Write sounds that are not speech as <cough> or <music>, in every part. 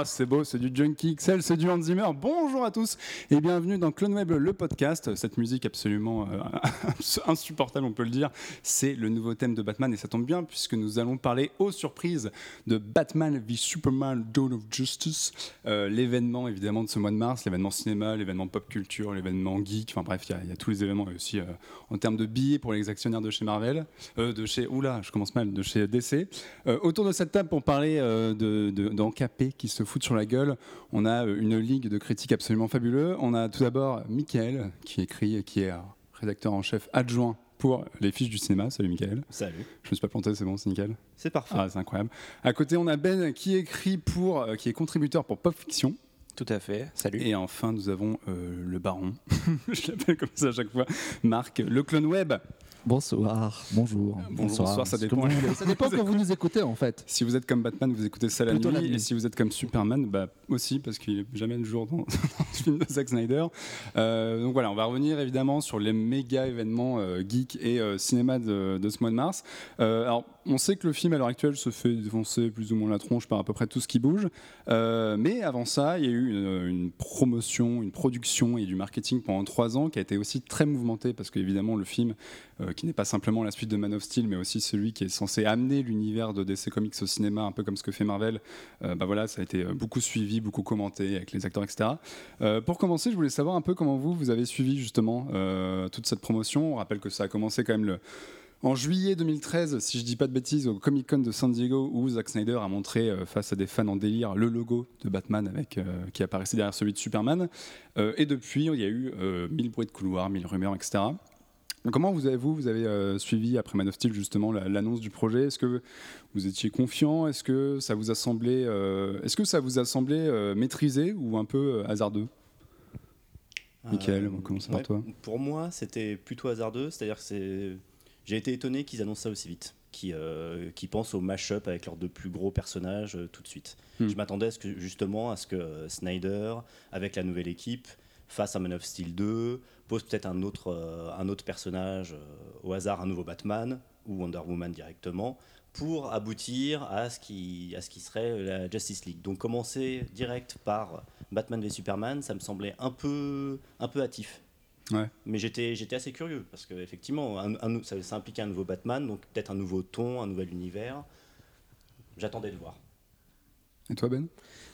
Ah, c'est beau, c'est du Junkie XL, c'est du Hans Zimmer. Bonjour à tous et bienvenue dans Clone Web, le podcast. Cette musique absolument euh, <laughs> insupportable, on peut le dire, c'est le nouveau thème de Batman et ça tombe bien puisque nous allons parler aux surprises de Batman v Superman Dawn of Justice, euh, l'événement évidemment de ce mois de mars, l'événement cinéma, l'événement pop culture, l'événement geek, enfin bref, il y, a tous les événements et aussi euh, en termes de billets pour les actionnaires de chez Marvel, de chez, oula, je commence mal, de chez DC. autour de cette table pour parler euh, de, qui se foutent sur la gueule, on a euh, une ligue de critiques absolument fabuleux. On a tout d'abord Michael, qui écrit, qui est rédacteur en chef adjoint pour les fiches du cinéma. Salut Michael. Salut. Je me suis pas planté, c'est bon, c'est nickel. C'est parfait. Ah, c'est incroyable. À côté, on a Ben qui écrit pour, euh, qui est contributeur pour Pop Fiction. Tout à fait. Salut. Et enfin, nous avons le baron. <laughs> Je l'appelle comme ça à chaque fois. Marc, le clone web. Bonsoir, bonjour. bonsoir, ça dépend. ça dépend quand vous nous écoutez en fait. Si vous êtes comme Batman, vous écoutez ça la nuit, et si vous êtes comme Superman, bah aussi parce qu'il est jamais le jour dans, <laughs> dans le film de Zack Snyder. Euh, donc voilà, on va revenir évidemment sur les méga événements euh, geek et euh, cinéma de, de, ce mois de mars. alors on sait que le film à l'heure actuelle se fait défoncer plus ou moins la tronche par à peu près tout ce qui bouge. Euh, mais avant ça, il y a eu une, promotion, une production et du marketing pendant trois ans qui a été aussi très mouvementé parce qu'évidemment le film, euh, qui n'est pas simplement la suite de Man of Steel, mais aussi celui qui est censé amener l'univers de DC Comics au cinéma, un peu comme ce que fait Marvel, euh, bah voilà, ça a été beaucoup suivi, beaucoup commenté avec les acteurs, etc. pour commencer, je voulais savoir un peu comment vous, vous avez suivi justement toute cette promotion. On rappelle que ça a commencé quand même le en juillet 2013, si je dis pas de bêtises, au Comic Con de San Diego, où Zack Snyder a montré euh, face à des fans en délire le logo de Batman avec, euh, qui apparaissait derrière celui de Superman. Euh, et depuis, il y a eu mille bruits de couloir, mille rumeurs, etc. Comment vous avez, vous, vous avez suivi après Man of Steel justement l'annonce du projet? Est-ce que vous étiez confiant? Est-ce que ça vous a semblé, est-ce que ça vous a semblé maîtrisé ou un peu hasardeux? Michael, on commence par toi? Pour moi, c'était plutôt hasardeux, c'est-à-dire que c'est j'ai été étonné qu'ils annoncent ça aussi vite, qu'ils euh, pensent au mash-up avec leurs deux plus gros personnages euh, tout de suite. Hmm. Je m'attendais justement à ce que euh, Snyder, avec la nouvelle équipe, fasse un Man of Steel 2, pose peut-être un autre, un autre personnage, au hasard un nouveau Batman ou Wonder Woman directement, pour aboutir à ce qui, à ce qui serait la Justice League. Donc commencer direct par Batman v Superman, ça me semblait un peu, un peu hâtif. Mais j'étais, j'étais assez curieux parce qu'effectivement, ça, ça impliquait un nouveau Batman, donc peut-être un nouveau ton, un nouvel univers. J'attendais de voir. Et toi, Ben?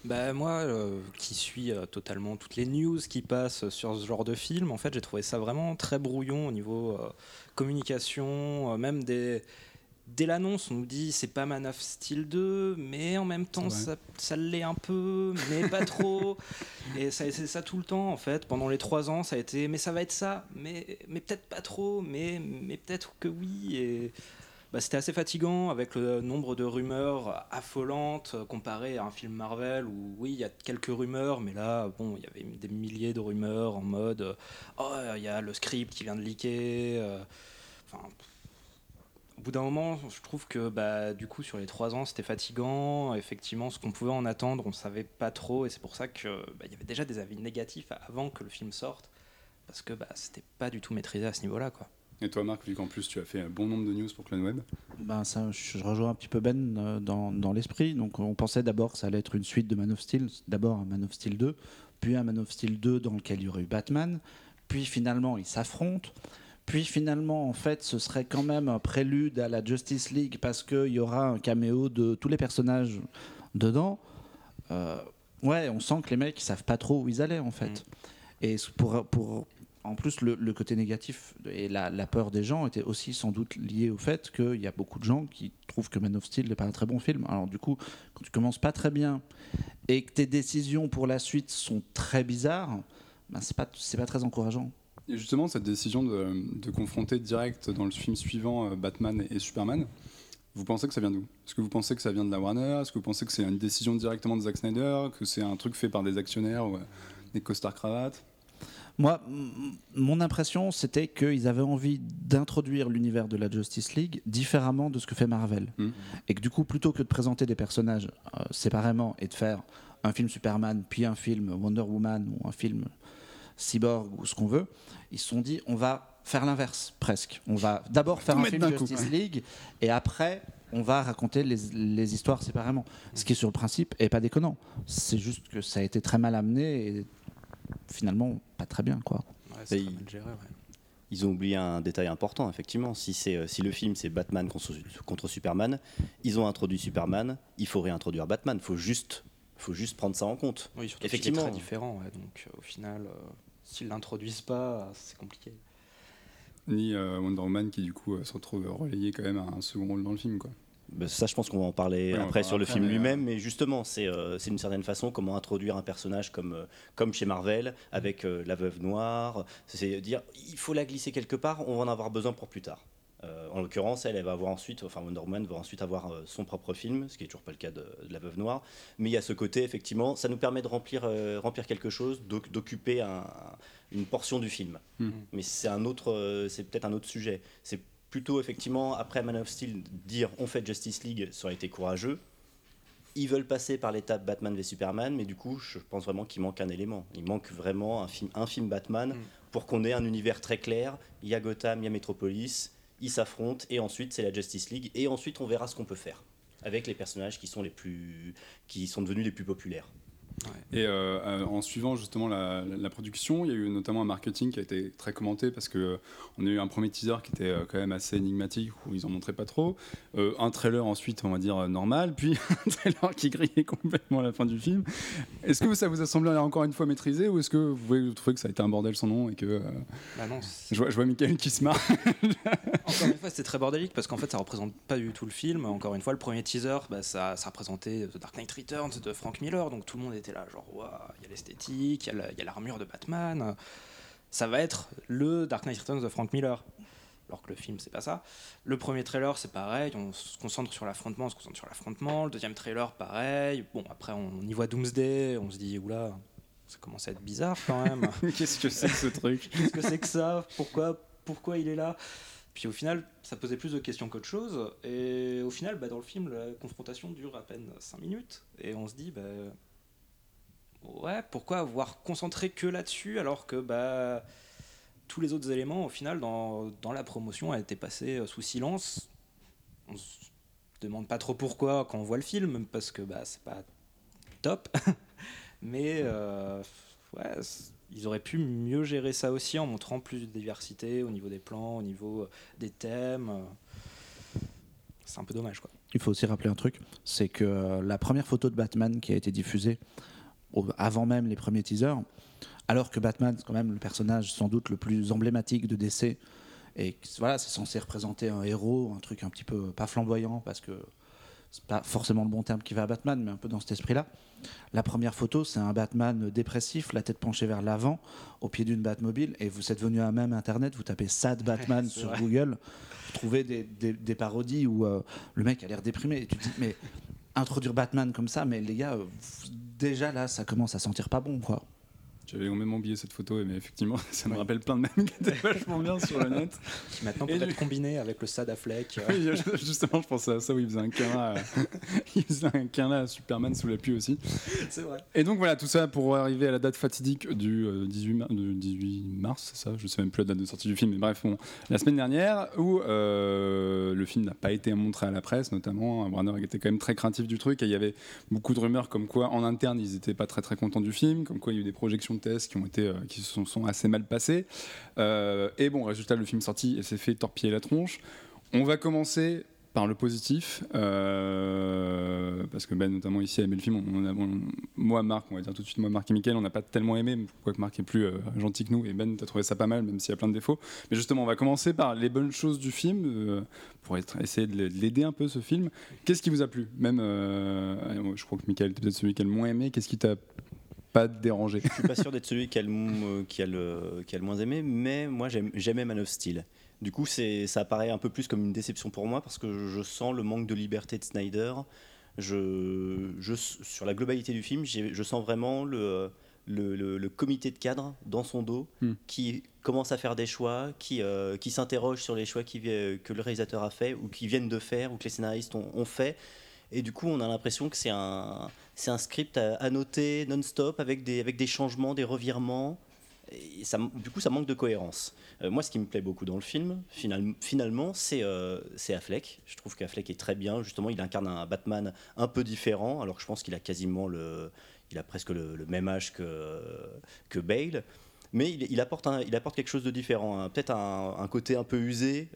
Bah, Moi, euh, qui suis euh, totalement toutes les news qui passent sur ce genre de film, en fait, j'ai trouvé ça vraiment très brouillon au niveau euh, communication, même des, dès l'annonce, on nous dit c'est pas Man of Steel 2, mais en même temps ça, ça l'est un peu, mais pas <laughs> trop. Et ça c'est ça tout le temps en fait. Pendant les trois ans, ça a été mais ça va être ça, mais, mais peut-être pas trop, mais, mais peut-être que oui. Et bah, c'était assez fatigant avec le nombre de rumeurs affolantes comparé à un film Marvel où oui, il y a quelques rumeurs, mais là, bon, il y avait des milliers de rumeurs en mode oh, il y a le script qui vient de leaker. Euh, enfin au bout d'un moment, je trouve que bah, du coup, sur les trois ans, c'était fatigant. Effectivement, ce qu'on pouvait en attendre, on ne savait pas trop. Et c'est pour ça qu'il bah, y avait déjà des avis négatifs avant que le film sorte. Parce que bah, c'était pas du tout maîtrisé à ce niveau-là. quoi. Et toi, Marc, vu qu'en plus tu as fait un bon nombre de news pour Clone Web ben, ça, Je rejoins un petit peu Ben euh, dans, dans l'esprit. Donc, on pensait d'abord que ça allait être une suite de Man of Steel. D'abord un Man of Steel 2, puis un Man of Steel 2 dans lequel il y aurait eu Batman. Puis finalement, ils s'affrontent. Puis finalement, en fait, ce serait quand même un prélude à la Justice League parce qu'il y aura un caméo de tous les personnages dedans. Euh, ouais, on sent que les mecs ils savent pas trop où ils allaient en fait. Mm. Et pour, pour en plus le, côté négatif et la, peur des gens était aussi sans doute lié au fait qu'il y a beaucoup de gens qui trouvent que Man of Steel n'est pas un très bon film. Alors du coup, quand tu commences pas très bien et que tes décisions pour la suite sont très bizarres, ben c'est pas pas très encourageant. Et justement, cette décision de, confronter direct dans le film suivant euh, Batman et, Superman, vous pensez que ça vient d'où? Est-ce que vous pensez que ça vient de la Warner? Est-ce que vous pensez que c'est une décision directement de Zack Snyder? Que c'est un truc fait par des actionnaires ou euh, des costards cravates? Moi, mon impression, c'était qu'ils avaient envie d'introduire l'univers de la Justice League différemment de ce que fait Marvel. Hmm. Et que du coup, plutôt que de présenter des personnages euh, séparément et de faire un film Superman, puis un film Wonder Woman ou un film Cyborg ou ce qu'on veut, ils se sont dit on va faire l'inverse presque. On va d'abord faire un film Justice League et après on va raconter les, les, histoires séparément. Ce qui est sur le principe est pas déconnant. C'est juste que ça a été très mal amené et finalement pas très bien quoi. Ouais, mal géré, ouais. Ils ont oublié un détail important, effectivement. Si, c'est, si le film c'est Batman contre, contre, Superman, ils ont introduit Superman, il faut réintroduire Batman. Il faut juste, faut juste prendre ça en compte. Oui, surtout effectivement. C'est très différent. Donc au final, euh, s'ils l'introduisent pas, c'est compliqué. Ni euh, Wonder Woman qui du coup euh, se retrouve relayé quand même à un second rôle dans le film. quoi. Bah, ça, je pense qu'on va en parler après sur le film lui-même, mais justement, c'est euh, une certaine façon comment introduire un personnage comme, euh, comme chez Marvel, avec euh, la veuve noire. C'est dire, il faut la glisser quelque part, on va en avoir besoin pour plus tard. En l'occurrence, elle, elle va avoir ensuite, enfin Wonder Woman va ensuite avoir son propre film, ce qui est toujours pas le cas de, la veuve noire. Mais il y a ce côté, effectivement, ça nous permet de remplir, remplir quelque chose, d'occuper une portion du film. Hmm. Mais c'est un autre, c'est peut-être un autre sujet. C'est plutôt effectivement après Man of Steel dire on fait Justice League ça aurait été courageux ils veulent passer par l'étape Batman v Superman mais du coup je pense vraiment qu'il manque un élément il manque vraiment un film, un film Batman mm. pour qu'on ait un univers très clair il y a Gotham il y a Metropolis ils s'affrontent et ensuite c'est la Justice League et ensuite on verra ce qu'on peut faire avec les personnages qui sont les plus qui sont devenus les plus populaires et euh, euh, en suivant justement la, production, il y a eu notamment un marketing qui a été très commenté parce que euh, on a eu un premier teaser qui était quand même assez énigmatique où ils en montraient pas trop, un trailer ensuite on va dire normal, puis <laughs> un trailer qui grillait complètement à la fin du film. Est-ce que ça vous a semblé encore une fois maîtrisé ou est-ce que vous trouvez que ça a été un bordel sans nom et que bah non, je, vois, je vois Michael qui se marre. <laughs> encore une fois, c'était très bordélique parce qu'en fait ça représente pas du tout le film. Encore une fois, le premier teaser, bah, ça, ça représentait The Dark Knight Returns de Frank Miller, donc tout le monde était là, genre, il y a l'esthétique, il y a l'armure de Batman. Ça va être le Dark Knight Returns de Frank Miller. Alors que le film, c'est pas ça. Le premier trailer, c'est pareil, on se concentre sur l'affrontement, on se concentre sur l'affrontement. Le deuxième trailer, pareil. Bon, après, on y voit Doomsday, on se dit, oula, ça commence à être bizarre quand même. <laughs> Qu'est-ce que c'est que ce truc? Qu'est-ce que c'est que ça? Pourquoi, pourquoi il est là? Puis au final, ça posait plus de questions qu'autre chose. Et au final, bah, dans le film, la confrontation dure à peine 5 minutes. Et on se dit, bah, ouais, pourquoi avoir concentré que là-dessus alors que bah, tous les autres éléments, au final, dans, la promotion, a été passé sous silence. On se demande pas trop pourquoi quand on voit le film, parce que bah, c'est pas top. <laughs> Mais euh, ils auraient pu mieux gérer ça aussi en montrant plus de diversité au niveau des plans, au niveau euh, des thèmes. C'est un peu dommage. Quoi. Il faut aussi rappeler un truc, c'est que euh, la première photo de Batman qui a été diffusée avant même les premiers teasers, alors que Batman, c'est quand même le personnage sans doute le plus emblématique de DC, et voilà, c'est censé représenter un héros, un truc un petit peu pas flamboyant, parce que c'est pas forcément le bon terme qui va à Batman, mais un peu dans cet esprit-là. La première photo, c'est un Batman dépressif, la tête penchée vers l'avant, au pied d'une Batmobile, et vous êtes venu à même Internet, vous tapez Sad Batman sur Google, vous trouvez des, parodies où euh, le mec a l'air déprimé, et tu te dis, mais introduire Batman comme ça, mais les gars, euh, déjà là, ça commence à sentir pas bon, quoi. J'avais même oublié cette photo, mais effectivement, <laughs> ça me rappelle plein de mèmes qui étaient vachement bien sur le net. Qui maintenant peut être combiné avec le Sad Affleck. Oui, justement, je pensais à ça où il faisait un câlin à, <laughs> il faisait un câlin à Superman sous la pluie aussi. C'est vrai. Et donc voilà, tout ça pour arriver à la date fatidique du 18, euh, 18 mars, c'est ça? Je sais même plus la date de sortie du film, mais bref, la semaine dernière, où euh, le film n'a pas été montré à la presse, notamment. Warner était quand même très craintif du truc, et il y avait beaucoup de rumeurs comme quoi, en interne, ils n'étaient pas très très contents du film, comme quoi il y a eu des projections qui ont été euh, qui se sont, assez mal passés. Euh, et bon, résultat, le film sorti et s'est fait torpiller la tronche. On va commencer par le positif, euh, parce que Ben notamment ici a aimé le film. Moi, Marc, on va dire tout de suite, moi, Marc et Mickaël, on n'a pas tellement aimé, pourquoi que Marc est plus gentil que nous, et Ben, t'as trouvé ça pas mal, même s'il y a plein de défauts. Mais justement, on va commencer par les bonnes choses du film, pour essayer de l'aider un peu ce film. Qu'est-ce qui vous a plu? Même, je crois que Mickaël était peut-être celui qui a le moins aimé. Qu'est-ce qui t'a pas déranger. Je suis pas sûr d'être celui qui a, le, qui, a le, qui a le moins aimé, mais moi j'aimais Man of Steel. Du coup, ça apparaît un peu plus comme une déception pour moi parce que je sens le manque de liberté de Snyder. Je, je sur la globalité du film, je sens vraiment le, le, le, comité de cadre dans son dos hmm. qui commence à faire des choix, qui, euh, qui s'interroge sur les choix qui, que le réalisateur a fait ou qui viennent de faire ou que les scénaristes ont, ont fait. Et du coup, on a l'impression que c'est un, c'est un script noter non-stop avec des, avec des changements, des revirements. Du coup, ça manque de cohérence. Euh, moi, ce qui me plaît beaucoup dans le film, finalement, c'est Affleck. Je trouve qu'Affleck est très bien. Justement, il incarne un Batman un peu différent, alors que je pense qu'il a quasiment le, il a presque le, même âge que, que Bale. Mais il, apporte il apporte quelque chose de différent, hein. peut-être un, côté un peu usé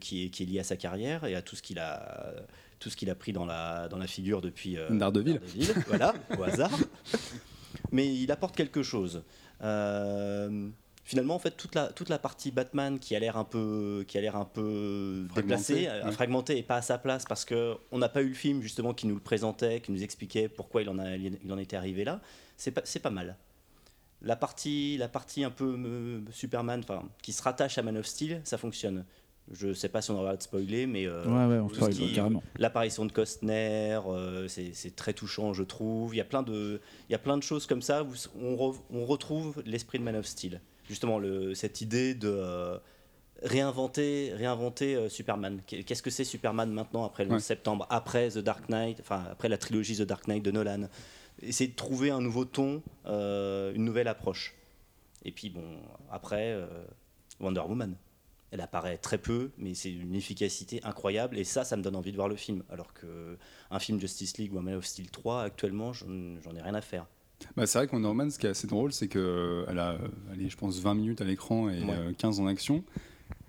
qui, est, qui est lié à sa carrière et à tout ce qu'il a tout ce qu'il a pris dans la, dans la figure depuis euh, Daredevil. voilà, <laughs> au hasard. Mais il apporte quelque chose. Euh, finalement, en fait, toute la, toute la partie Batman qui a l'air un peu, qui a l'air un peu déplacée, euh, fragmentée et pas à sa place parce que on n'a pas eu le film justement qui nous le présentait, qui nous expliquait pourquoi il en, a, il en était arrivé là. C'est pas, c'est pas mal. La partie, la partie un peu euh, Superman, enfin, qui se rattache à Man of Steel, ça fonctionne. Je sais pas si on aura de spoiler, mais euh, ouais, ouais, on carrément. L'apparition de Costner, euh, c'est très touchant, je trouve. Il y a plein de, il y a plein de choses comme ça où on, on retrouve l'esprit de Man of Steel. Justement, le, cette idée de euh, réinventer, réinventer Superman. Qu'est-ce que c'est Superman maintenant après le 11 septembre, après The Dark Knight, enfin après la trilogie The Dark Knight de Nolan? Essayer de trouver un nouveau ton, une nouvelle approche. Et puis bon, après Wonder Woman elle apparaît très peu, mais c'est une efficacité incroyable. Et ça, ça me donne envie de voir le film. Alors qu'un film Justice League ou un Man of Steel 3, actuellement, j'en ai rien à faire. Bah, c'est vrai qu'en Norman, ce qui est assez drôle, c'est qu'elle euh, a, allez, je pense, 20 minutes à l'écran et 15 euh, en action.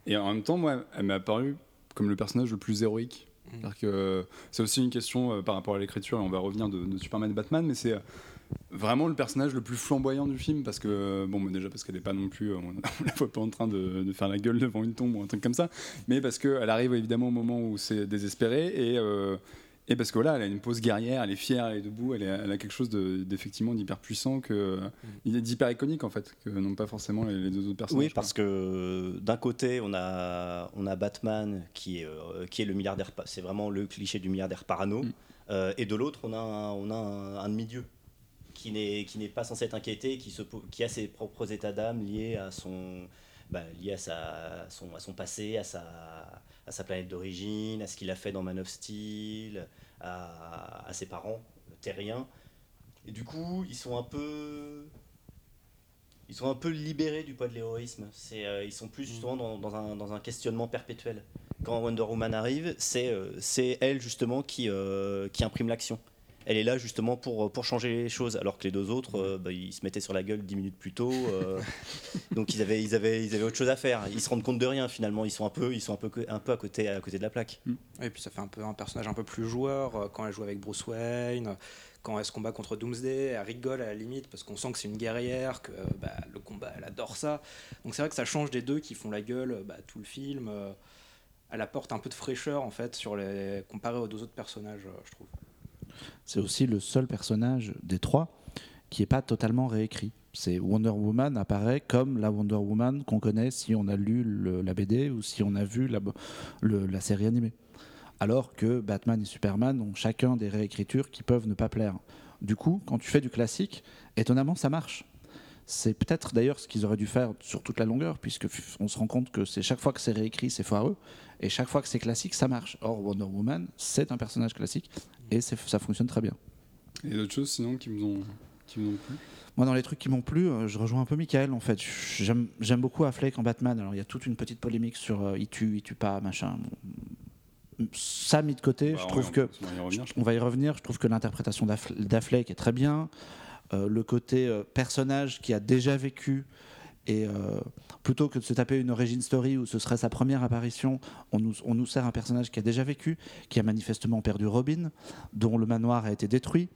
Et en même temps, moi, elle m'a apparu comme le personnage le plus héroïque. Mmh. C'est aussi une question euh, par rapport à l'écriture, et on va revenir de, de Superman et Batman, mais c'est vraiment le personnage le plus flamboyant du film parce que bon déjà parce qu'elle n'est pas non plus <laughs> on, la voit pas en train de, faire la gueule devant une tombe ou un truc comme ça mais parce qu'elle arrive évidemment au moment où c'est désespéré et euh, et parce que voilà, elle a une pose guerrière, elle est fière, elle est debout, elle, a quelque chose d'effectivement d'hyper puissant, que, mm. d'hyper iconique en fait, que non pas forcément les, deux autres personnages. Oui, parce que d'un côté, on a, on a Batman qui est, euh, qui est le milliardaire, c'est vraiment le cliché du milliardaire parano, mm. euh, et de l'autre, on a on a un demi-dieu qui n'est qui n'est pas censé être inquiété, qui, se, qui a ses propres états d'âme liés à son bah, lié à, sa, son, à son passé, à sa, à sa planète d'origine, à ce qu'il a fait dans Man of Steel, à, à ses parents terriens. Et du coup, ils sont un peu ils sont un peu libérés du poids de l'héroïsme. C'est, euh, ils sont plus justement dans, dans, un, dans, un, questionnement perpétuel. Quand Wonder Woman arrive, c'est, euh, c'est elle justement qui, euh, qui imprime l'action elle est là justement pour, pour changer les choses, alors que les deux autres, euh, bah, ils se mettaient sur la gueule dix minutes plus tôt. Euh, <laughs> donc ils avaient, ils, avaient, ils avaient autre chose à faire. Ils se rendent compte de rien finalement. Ils sont un peu, ils sont un peu, un peu à, côté, à côté de la plaque. Mm. Et puis ça fait un peu un personnage un peu plus joueur euh, quand elle joue avec Bruce Wayne. Quand elle se combat contre Doomsday, elle rigole à la limite parce qu'on sent que c'est une guerrière, que bah, le combat, elle adore ça. Donc c'est vrai que ça change des deux qui font la gueule bah, tout le film. elle apporte un peu de fraîcheur en fait sur les comparé aux deux autres personnages, je trouve c'est aussi le seul personnage des trois qui n'est pas totalement réécrit. C'est Wonder Woman apparaît comme la Wonder Woman qu'on connaît si on a lu la BD ou si on a vu la, la série animée. Alors que Batman et Superman ont chacun des réécritures qui peuvent ne pas plaire. Du coup, quand tu fais du classique, étonnamment, ça marche. C'est peut-être d'ailleurs ce qu'ils auraient dû faire sur toute la longueur, puisque on se rend compte que c'est chaque fois que c'est réécrit, c'est foireux, et chaque fois que c'est classique, ça marche. Or, Wonder Woman, c'est un personnage classique, et ça fonctionne très bien. Et d'autres choses sinon qui vous ont, qui plu? Moi, dans les trucs qui m'ont plu, euh, je rejoins un peu Michael en fait. J'aime beaucoup Affleck en Batman. Alors, il y a toute une petite polémique sur euh, il tue, il tue pas, machin. Ça mis de côté, bah, je trouve que. On va y revenir. Je trouve que l'interprétation d'Affleck est très bien. Euh, le côté euh, personnage qui a déjà vécu et euh, plutôt que de se taper une origin story où ce serait sa première apparition, on nous, on nous sert un personnage qui a déjà vécu, qui a manifestement perdu Robin, dont le manoir a été détruit,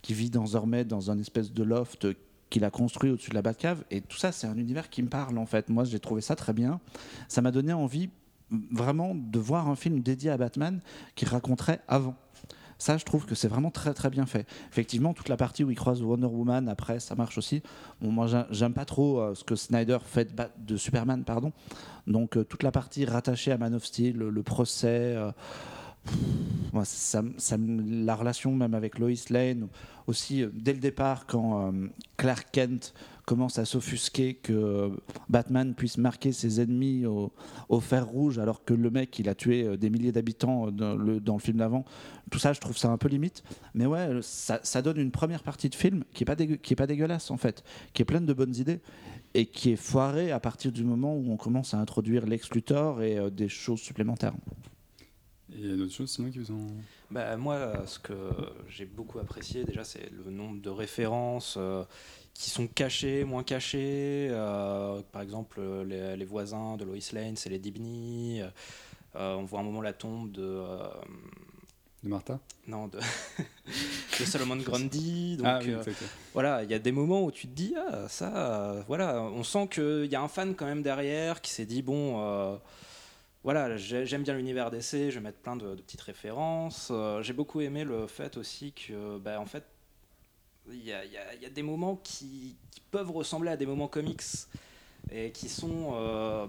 qui vit désormais dans un espèce de loft qu'il a construit au-dessus de la Batcave. Et tout ça, c'est un univers qui me parle en fait. Moi, j'ai trouvé ça très bien. Ça m'a donné envie vraiment de voir un film dédié à Batman qui raconterait avant. Ça, je trouve que c'est vraiment très très bien fait. Effectivement, toute la partie où il croise Wonder Woman, après, ça marche aussi. Moi, j'aime pas trop euh, ce que Snyder fait de, Superman, pardon. Donc, euh, toute la partie rattachée à Man of Steel, le, procès. Euh, la relation même avec Lois Lane, aussi dès le départ quand Clark Kent commence à s'offusquer que Batman puisse marquer ses ennemis au, fer rouge alors que le mec il a tué euh, des milliers d'habitants dans le, dans le film d'avant. Tout ça, je trouve ça un peu limite. Mais ouais, ça, donne une première partie de film qui est pas qui est pas dégueulasse en fait, qui est pleine de bonnes idées. et qui est foiré à partir du moment où on commence à introduire Lex Luthor et euh, des choses supplémentaires. Il y a d'autres choses sinon qui vous ont. Bah, moi, ce que j'ai beaucoup apprécié déjà, c'est le nombre de références euh, qui sont cachées, moins cachées. Euh, par exemple, les, les, voisins de Lois Lane, c'est les Dibny. on voit un moment la tombe de de Martha? Non, de, <laughs> de Solomon Grundy. Donc, ah euh, voilà, il y a des moments où tu te dis, ah, ça, euh, voilà, on sent qu'il y a un fan quand même derrière qui s'est dit, bon, euh, voilà, j'aime bien l'univers d'essai, je vais mettre plein de, petites références. J'ai beaucoup aimé le fait aussi que, bah, en fait, il y a, des moments qui, peuvent ressembler à des moments comics et qui sont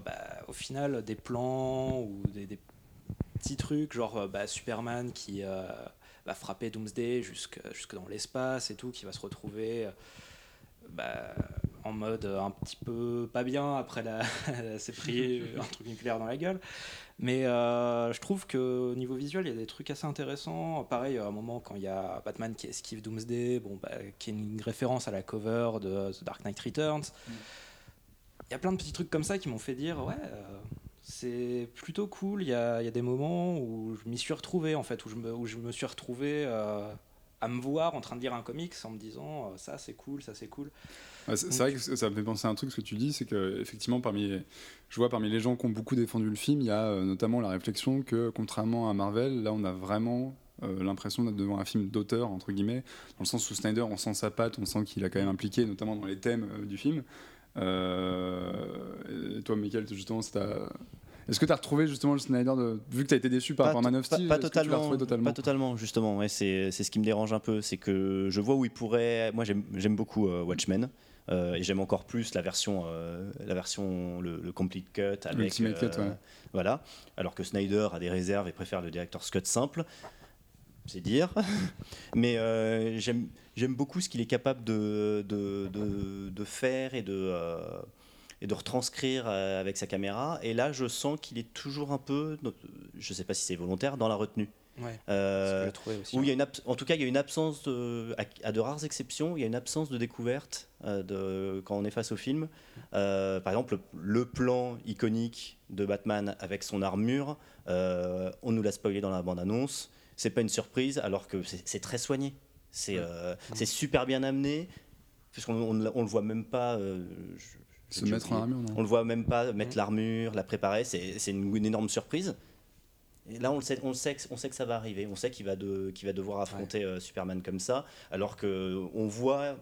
bah, au final des plans ou des, petits trucs, genre euh, bah, Superman qui euh, va frapper Doomsday jusque, jusque dans l'espace et tout, qui va se retrouver euh, bah, en mode un petit peu pas bien après la, <laughs> s'est pris <laughs> un truc nucléaire dans la gueule. Mais je trouve qu'au niveau visuel, il y a des trucs assez intéressants. Pareil, à un moment, quand il y a Batman qui esquive Doomsday, bon, bah, qui est une référence à la cover de The Dark Knight Returns. Mm. Il y a plein de petits trucs comme ça qui m'ont fait dire, ouais, c'est plutôt cool. Il y, a, des moments où je m'y suis retrouvé, en fait, où je me, où je me suis retrouvé euh, à me voir en train de lire un comics en me disant euh, ça c'est cool, ça c'est cool. c'est vrai que ça me fait penser à un truc, ce que tu dis, c'est que effectivement parmi, je vois parmi les gens qui ont beaucoup défendu le film, il y a euh, notamment la réflexion que contrairement à Marvel, là on a vraiment l'impression d'être devant un film d'auteur entre guillemets, dans le sens où Snyder on sent sa patte, on sent qu'il a quand même impliqué, notamment dans les thèmes du film. et toi, Michael, justement, c'est est-ce que tu as retrouvé justement le Snyder de... vu que tu as été déçu par rapport à Man of Steel pas, totalement, pas totalement justement ouais, c'est ce qui me dérange un peu c'est que je vois où il pourrait moi j'aime beaucoup euh, Watchmen euh, et j'aime encore plus la version euh, la version le, complete cut avec cut, ouais. voilà alors que Snyder a des réserves et préfère le director's cut simple c'est dire <laughs> mais j'aime beaucoup ce qu'il est capable de de, de, de, faire et de et de retranscrire euh, avec sa caméra. Et là, je sens qu'il est toujours un peu, je ne sais pas si c'est volontaire, dans la retenue. Ouais, euh, où il y a une en tout cas, il y a une absence, de, à, de rares exceptions, il y a une absence de découverte euh, de, quand on est face au film. par exemple, le, plan iconique de Batman avec son armure, on nous l'a spoilé dans la bande-annonce. C'est pas une surprise, alors que c'est très soigné. C'est super bien amené, puisqu'on on, le voit même pas. Se mettre en armure, non On le voit même pas mettre l'armure, la préparer, c'est une, une, énorme surprise. Et là, on, le sait, on, sait que, on sait que ça va arriver, on sait qu'il va, de, va devoir affronter euh, Superman comme ça, alors qu'on voit,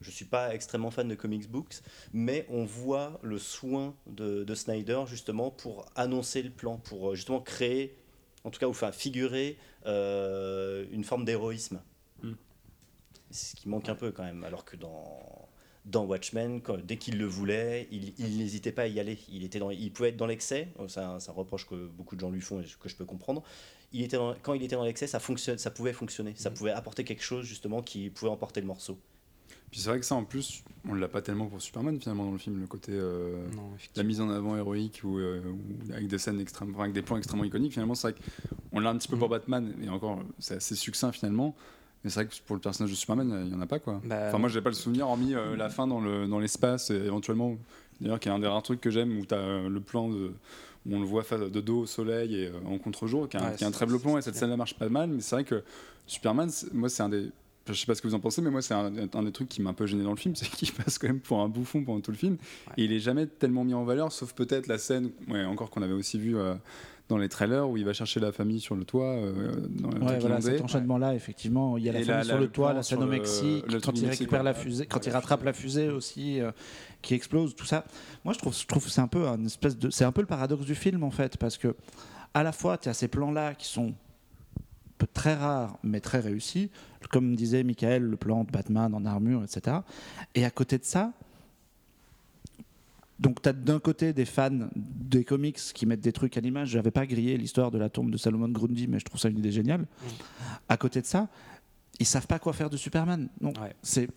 je suis pas extrêmement fan de comics books, mais on voit le soin de, de Snyder justement pour annoncer le plan, pour euh, justement créer, en tout cas, enfin figurer euh, une forme d'héroïsme. C'est ce qui manque un peu quand même, alors que dans dans Watchmen, dès qu'il le voulait, il, n'hésitait pas à y aller. Il, était dans, il pouvait être dans l'excès, c'est un, reproche que beaucoup de gens lui font et que je peux comprendre. Il était quand il était dans l'excès, ça, fonctionne, ça pouvait fonctionner, ça mm. pouvait apporter quelque chose justement qui pouvait emporter le morceau. Puis c'est vrai que ça en plus, on l'a pas tellement pour Superman finalement dans le film, le côté euh, la mise en avant héroïque ou, euh, avec des scènes extrêmement, avec des plans extrêmement iconiques. Finalement, c'est vrai qu'on l'a un petit peu pour mm. Batman, mais encore c'est assez succinct finalement. Mais c'est vrai que pour le personnage de Superman, il n'y en a pas quoi. Bah, enfin, moi, j'ai pas le souvenir, hormis euh, la fin dans l'espace, dans et éventuellement, d'ailleurs, qui est un des rares trucs que j'aime où tu as euh, le plan de, où on le voit de dos au soleil et euh, en contre-jour, qui, est un très beau plan, et cette scène-là marche pas mal. Mais c'est vrai que Superman, moi, c'est un des. Je sais pas ce que vous en pensez, mais moi, c'est un, des trucs qui m'a un peu gêné dans le film, <laughs> c'est qu'il passe quand même pour un bouffon pendant tout le film. Et il est jamais tellement mis en valeur, sauf peut-être la scène, ouais, encore qu'on avait aussi vu dans les trailers où il va chercher la famille sur le toit. Euh, dans ouais, voilà, cet enchaînement-là, effectivement, il y a la famille sur le, toit, la scène au Mexique, quand il récupère la fusée, quand il rattrape la fusée aussi, euh, qui explose, tout ça. Moi, je trouve, je trouve c'est un peu un espèce de, c'est un peu le paradoxe du film en fait, parce que à la fois, tu as ces plans-là qui sont très rares mais très réussis, comme disait Michael, le plan de Batman en armure, etc. Et à côté de ça, donc, tu as d'un côté des fans des comics qui mettent des trucs à l'image. Je n'avais pas grillé l'histoire de la tombe de Salomon Grundy, mais je trouve ça une idée géniale. Mm. À côté de ça, ils savent pas quoi faire de Superman. Non, c'est.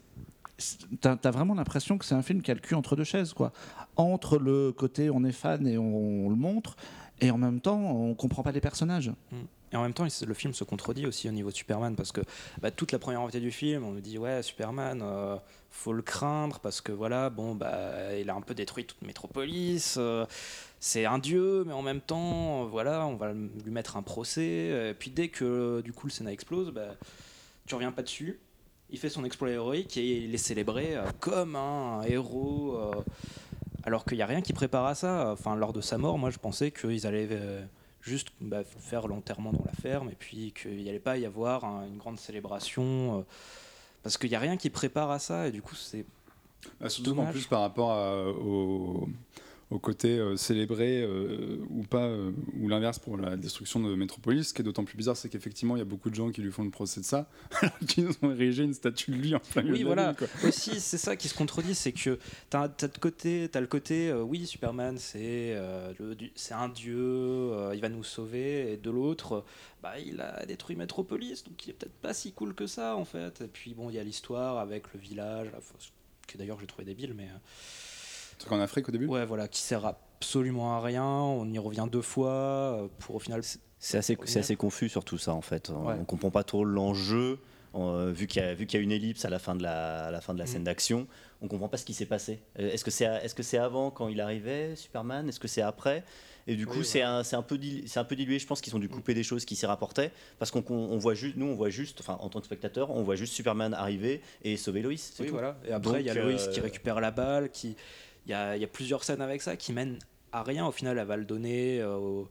T'as as vraiment l'impression que c'est un film qui a le cul entre deux chaises, quoi. Entre le côté on est fan et on, le montre, et en même temps on comprend pas les personnages. Mm. Et en même temps, le film se contredit aussi au niveau de Superman parce que bah, toute la première moitié du film, on nous dit ouais, Superman, euh, faut le craindre parce que voilà, bon, bah, il a un peu détruit toute Métropolis. Euh, c'est un dieu, mais en même temps, voilà, on va lui mettre un procès. Et puis dès que du coup le Sénat explose, bah, tu reviens pas dessus. Il fait son exploit héroïque et il est célébré euh, comme un héros. alors qu'il n'y a rien qui prépare à ça. Enfin, lors de sa mort, moi je pensais qu'ils allaient juste bah, faire l'enterrement dans la ferme et puis qu'il n'y allait pas y avoir une grande célébration euh, parce qu'il n'y a rien qui prépare à ça et du coup c'est bah, surtout en plus par rapport au, au côté euh, célébré euh, ou pas, euh, ou l'inverse pour la destruction de Métropolis. Ce qui est d'autant plus bizarre, c'est qu'effectivement, il y a beaucoup de gens qui lui font le procès de ça, <laughs> alors qu'ils ont érigé une statue de lui en plein Oui, voilà. Aussi, c'est ça qui se contredit, c'est que tu as, côté, as le côté, oui, Superman, c'est c'est un dieu, il va nous sauver, et de l'autre, bah, il a détruit Métropolis, donc il est peut-être pas si cool que ça, en fait. Et puis, bon, il y a l'histoire avec le village, que d'ailleurs j'ai trouvé débile, mais truc en Afrique au début? Ouais, voilà, qui sert absolument à rien. On y revient deux fois euh, pour au final. C'est assez, c'est assez confus sur tout ça en fait. On On comprend pas trop l'enjeu. Euh, vu qu'il y, y, a une ellipse à la fin de la, la, fin de la mm. scène d'action, on comprend pas ce qui s'est passé. Euh, est-ce que c'est est -ce c'est avant quand il arrivait, Superman? Est-ce que c'est après? Et du coup, c'est un, un, peu un peu dilué. Je pense qu'ils ont dû couper des choses qui s'y rapportaient parce qu'on on voit juste, nous, on voit juste, enfin, en tant que spectateur, on voit juste Superman arriver et sauver Lois. Oui, voilà. Et après, il y a Lois qui récupère la balle, qui il y a, plusieurs scènes avec ça qui mènent à rien. Au final, elle va le donner euh,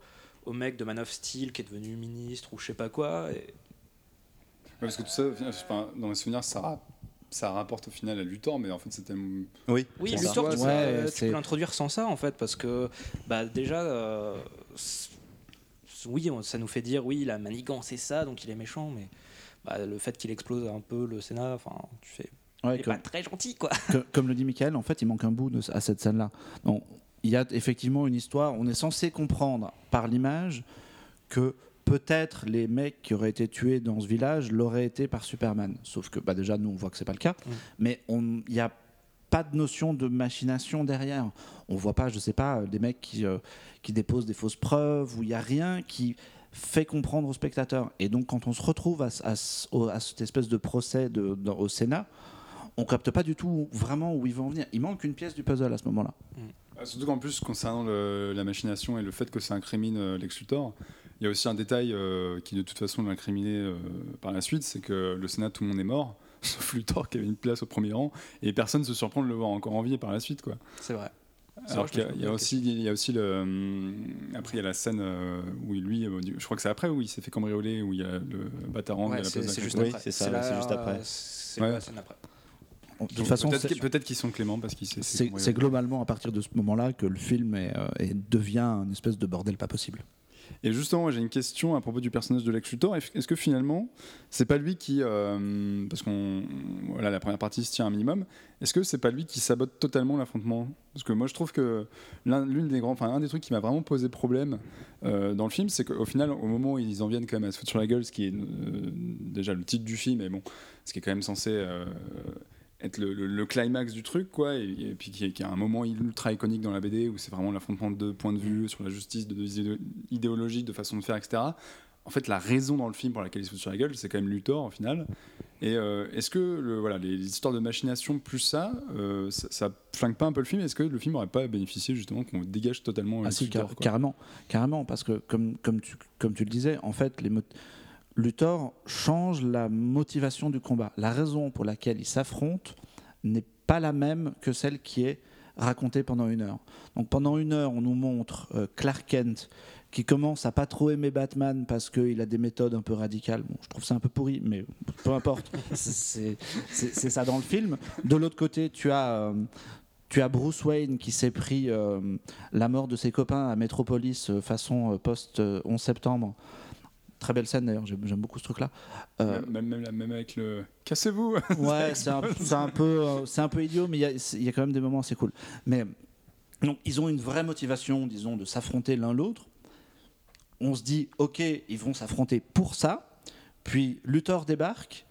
au, mec de Man of Steel qui est devenu ministre ou je sais pas quoi. Et... parce que tout ça, dans mes souvenirs, ça, ça rapporte au final à Luthor, mais en fait c'était. Oui, oui Luthor, tu, peux l'introduire sans ça en fait, parce que bah, déjà. Euh, oui, ça nous fait dire oui, la manigance c'est ça, donc il est méchant, mais bah, le fait qu'il explose un peu le Sénat, enfin, tu fais Ouais, comme, pas très gentil, quoi. <laughs> comme le dit Michael, en fait, il manque un bout à cette scène-là. Donc, il y a effectivement une histoire. On est censé comprendre par l'image que peut-être les mecs qui auraient été tués dans ce village l'auraient été par Superman. Sauf que bah, déjà, nous, on voit que c'est pas le cas. Mais il n'y a pas de notion de machination derrière. On voit pas, je sais pas, des mecs qui, euh, qui déposent des fausses preuves, où il n'y a rien qui fait comprendre au spectateur. Et donc, quand on se retrouve à, à, à cette espèce de procès de, au Sénat, on capte pas du tout vraiment où ils vont en venir. Il manque une pièce du puzzle à ce moment-là. Mm. Surtout qu'en plus, concernant la machination et le fait que ça incrimine euh, Lex Luthor, il y a aussi un détail euh, qui de toute façon l'incriminait euh, par la suite, c'est que le Sénat, tout le monde est mort, <laughs> sauf Luthor qui avait une place au premier rang, et personne se surprend de le voir encore en vie par la suite. quoi. C'est vrai. Alors qu'il y, a aussi, il y a aussi le. Hum, après, il y a la scène où lui, je crois que c'est après où il s'est fait cambrioler, où il y a le Batarang. Ouais, c'est juste, oui, c'est ça, c'est juste après. C'est la scène après. De toute façon, peut-être qu'ils sont cléments parce qu'ils c'est globalement à partir de ce moment-là que le film est, euh, devient une espèce de bordel pas possible. Et justement, j'ai une question à propos du personnage de Lex Luthor. Est-ce que finalement, c'est pas lui qui, euh, parce qu'on, voilà, la première partie se tient un minimum. Est-ce que c'est pas lui qui sabote totalement l'affrontement? Parce que moi, je trouve que l'une des grands, enfin, un des trucs qui m'a vraiment posé problème euh, dans le film, c'est qu'au final, au moment où ils en viennent quand même à se foutre sur la gueule, ce qui est déjà le titre du film, mais bon, ce qui est quand même censé être le, climax du truc, quoi, et, puis qui est, a un moment ultra iconique dans la BD où c'est vraiment l'affrontement de deux points de vue sur la justice, de deux idéologies, de façon de faire, etc. En fait, la raison dans le film pour laquelle il se fout sur la gueule, c'est quand même Luthor, au final. Et euh, est-ce que le, voilà, les, histoires de machination plus ça, euh, ça, ça, flingue pas un peu le film? Est-ce que le film n'aurait pas bénéficié justement qu'on dégage totalement ah si, carrément, carrément, parce que comme, comme, tu, comme tu le disais, en fait, les Luthor change la motivation du combat. La raison pour laquelle il s'affronte n'est pas la même que celle qui est racontée pendant une heure. Donc pendant une heure, on nous montre euh, Clark Kent qui commence à pas trop aimer Batman parce qu'il a des méthodes un peu radicales. Bon, je trouve ça un peu pourri, mais peu importe. <laughs> c'est ça dans le film. De l'autre côté, tu as, euh, tu as Bruce Wayne qui s'est pris euh, la mort de ses copains à Metropolis façon post-11 septembre Très belle scène d'ailleurs, j'aime beaucoup ce truc-là. Euh, même, même, avec le cassez-vous. Ouais, <laughs> c'est un, un, peu, euh, c'est un peu idiot, mais il y, a quand même des moments assez cool. Mais donc ils ont une vraie motivation, disons, de s'affronter l'un l'autre. On se dit, ok, ils vont s'affronter pour ça. Puis Luthor débarque.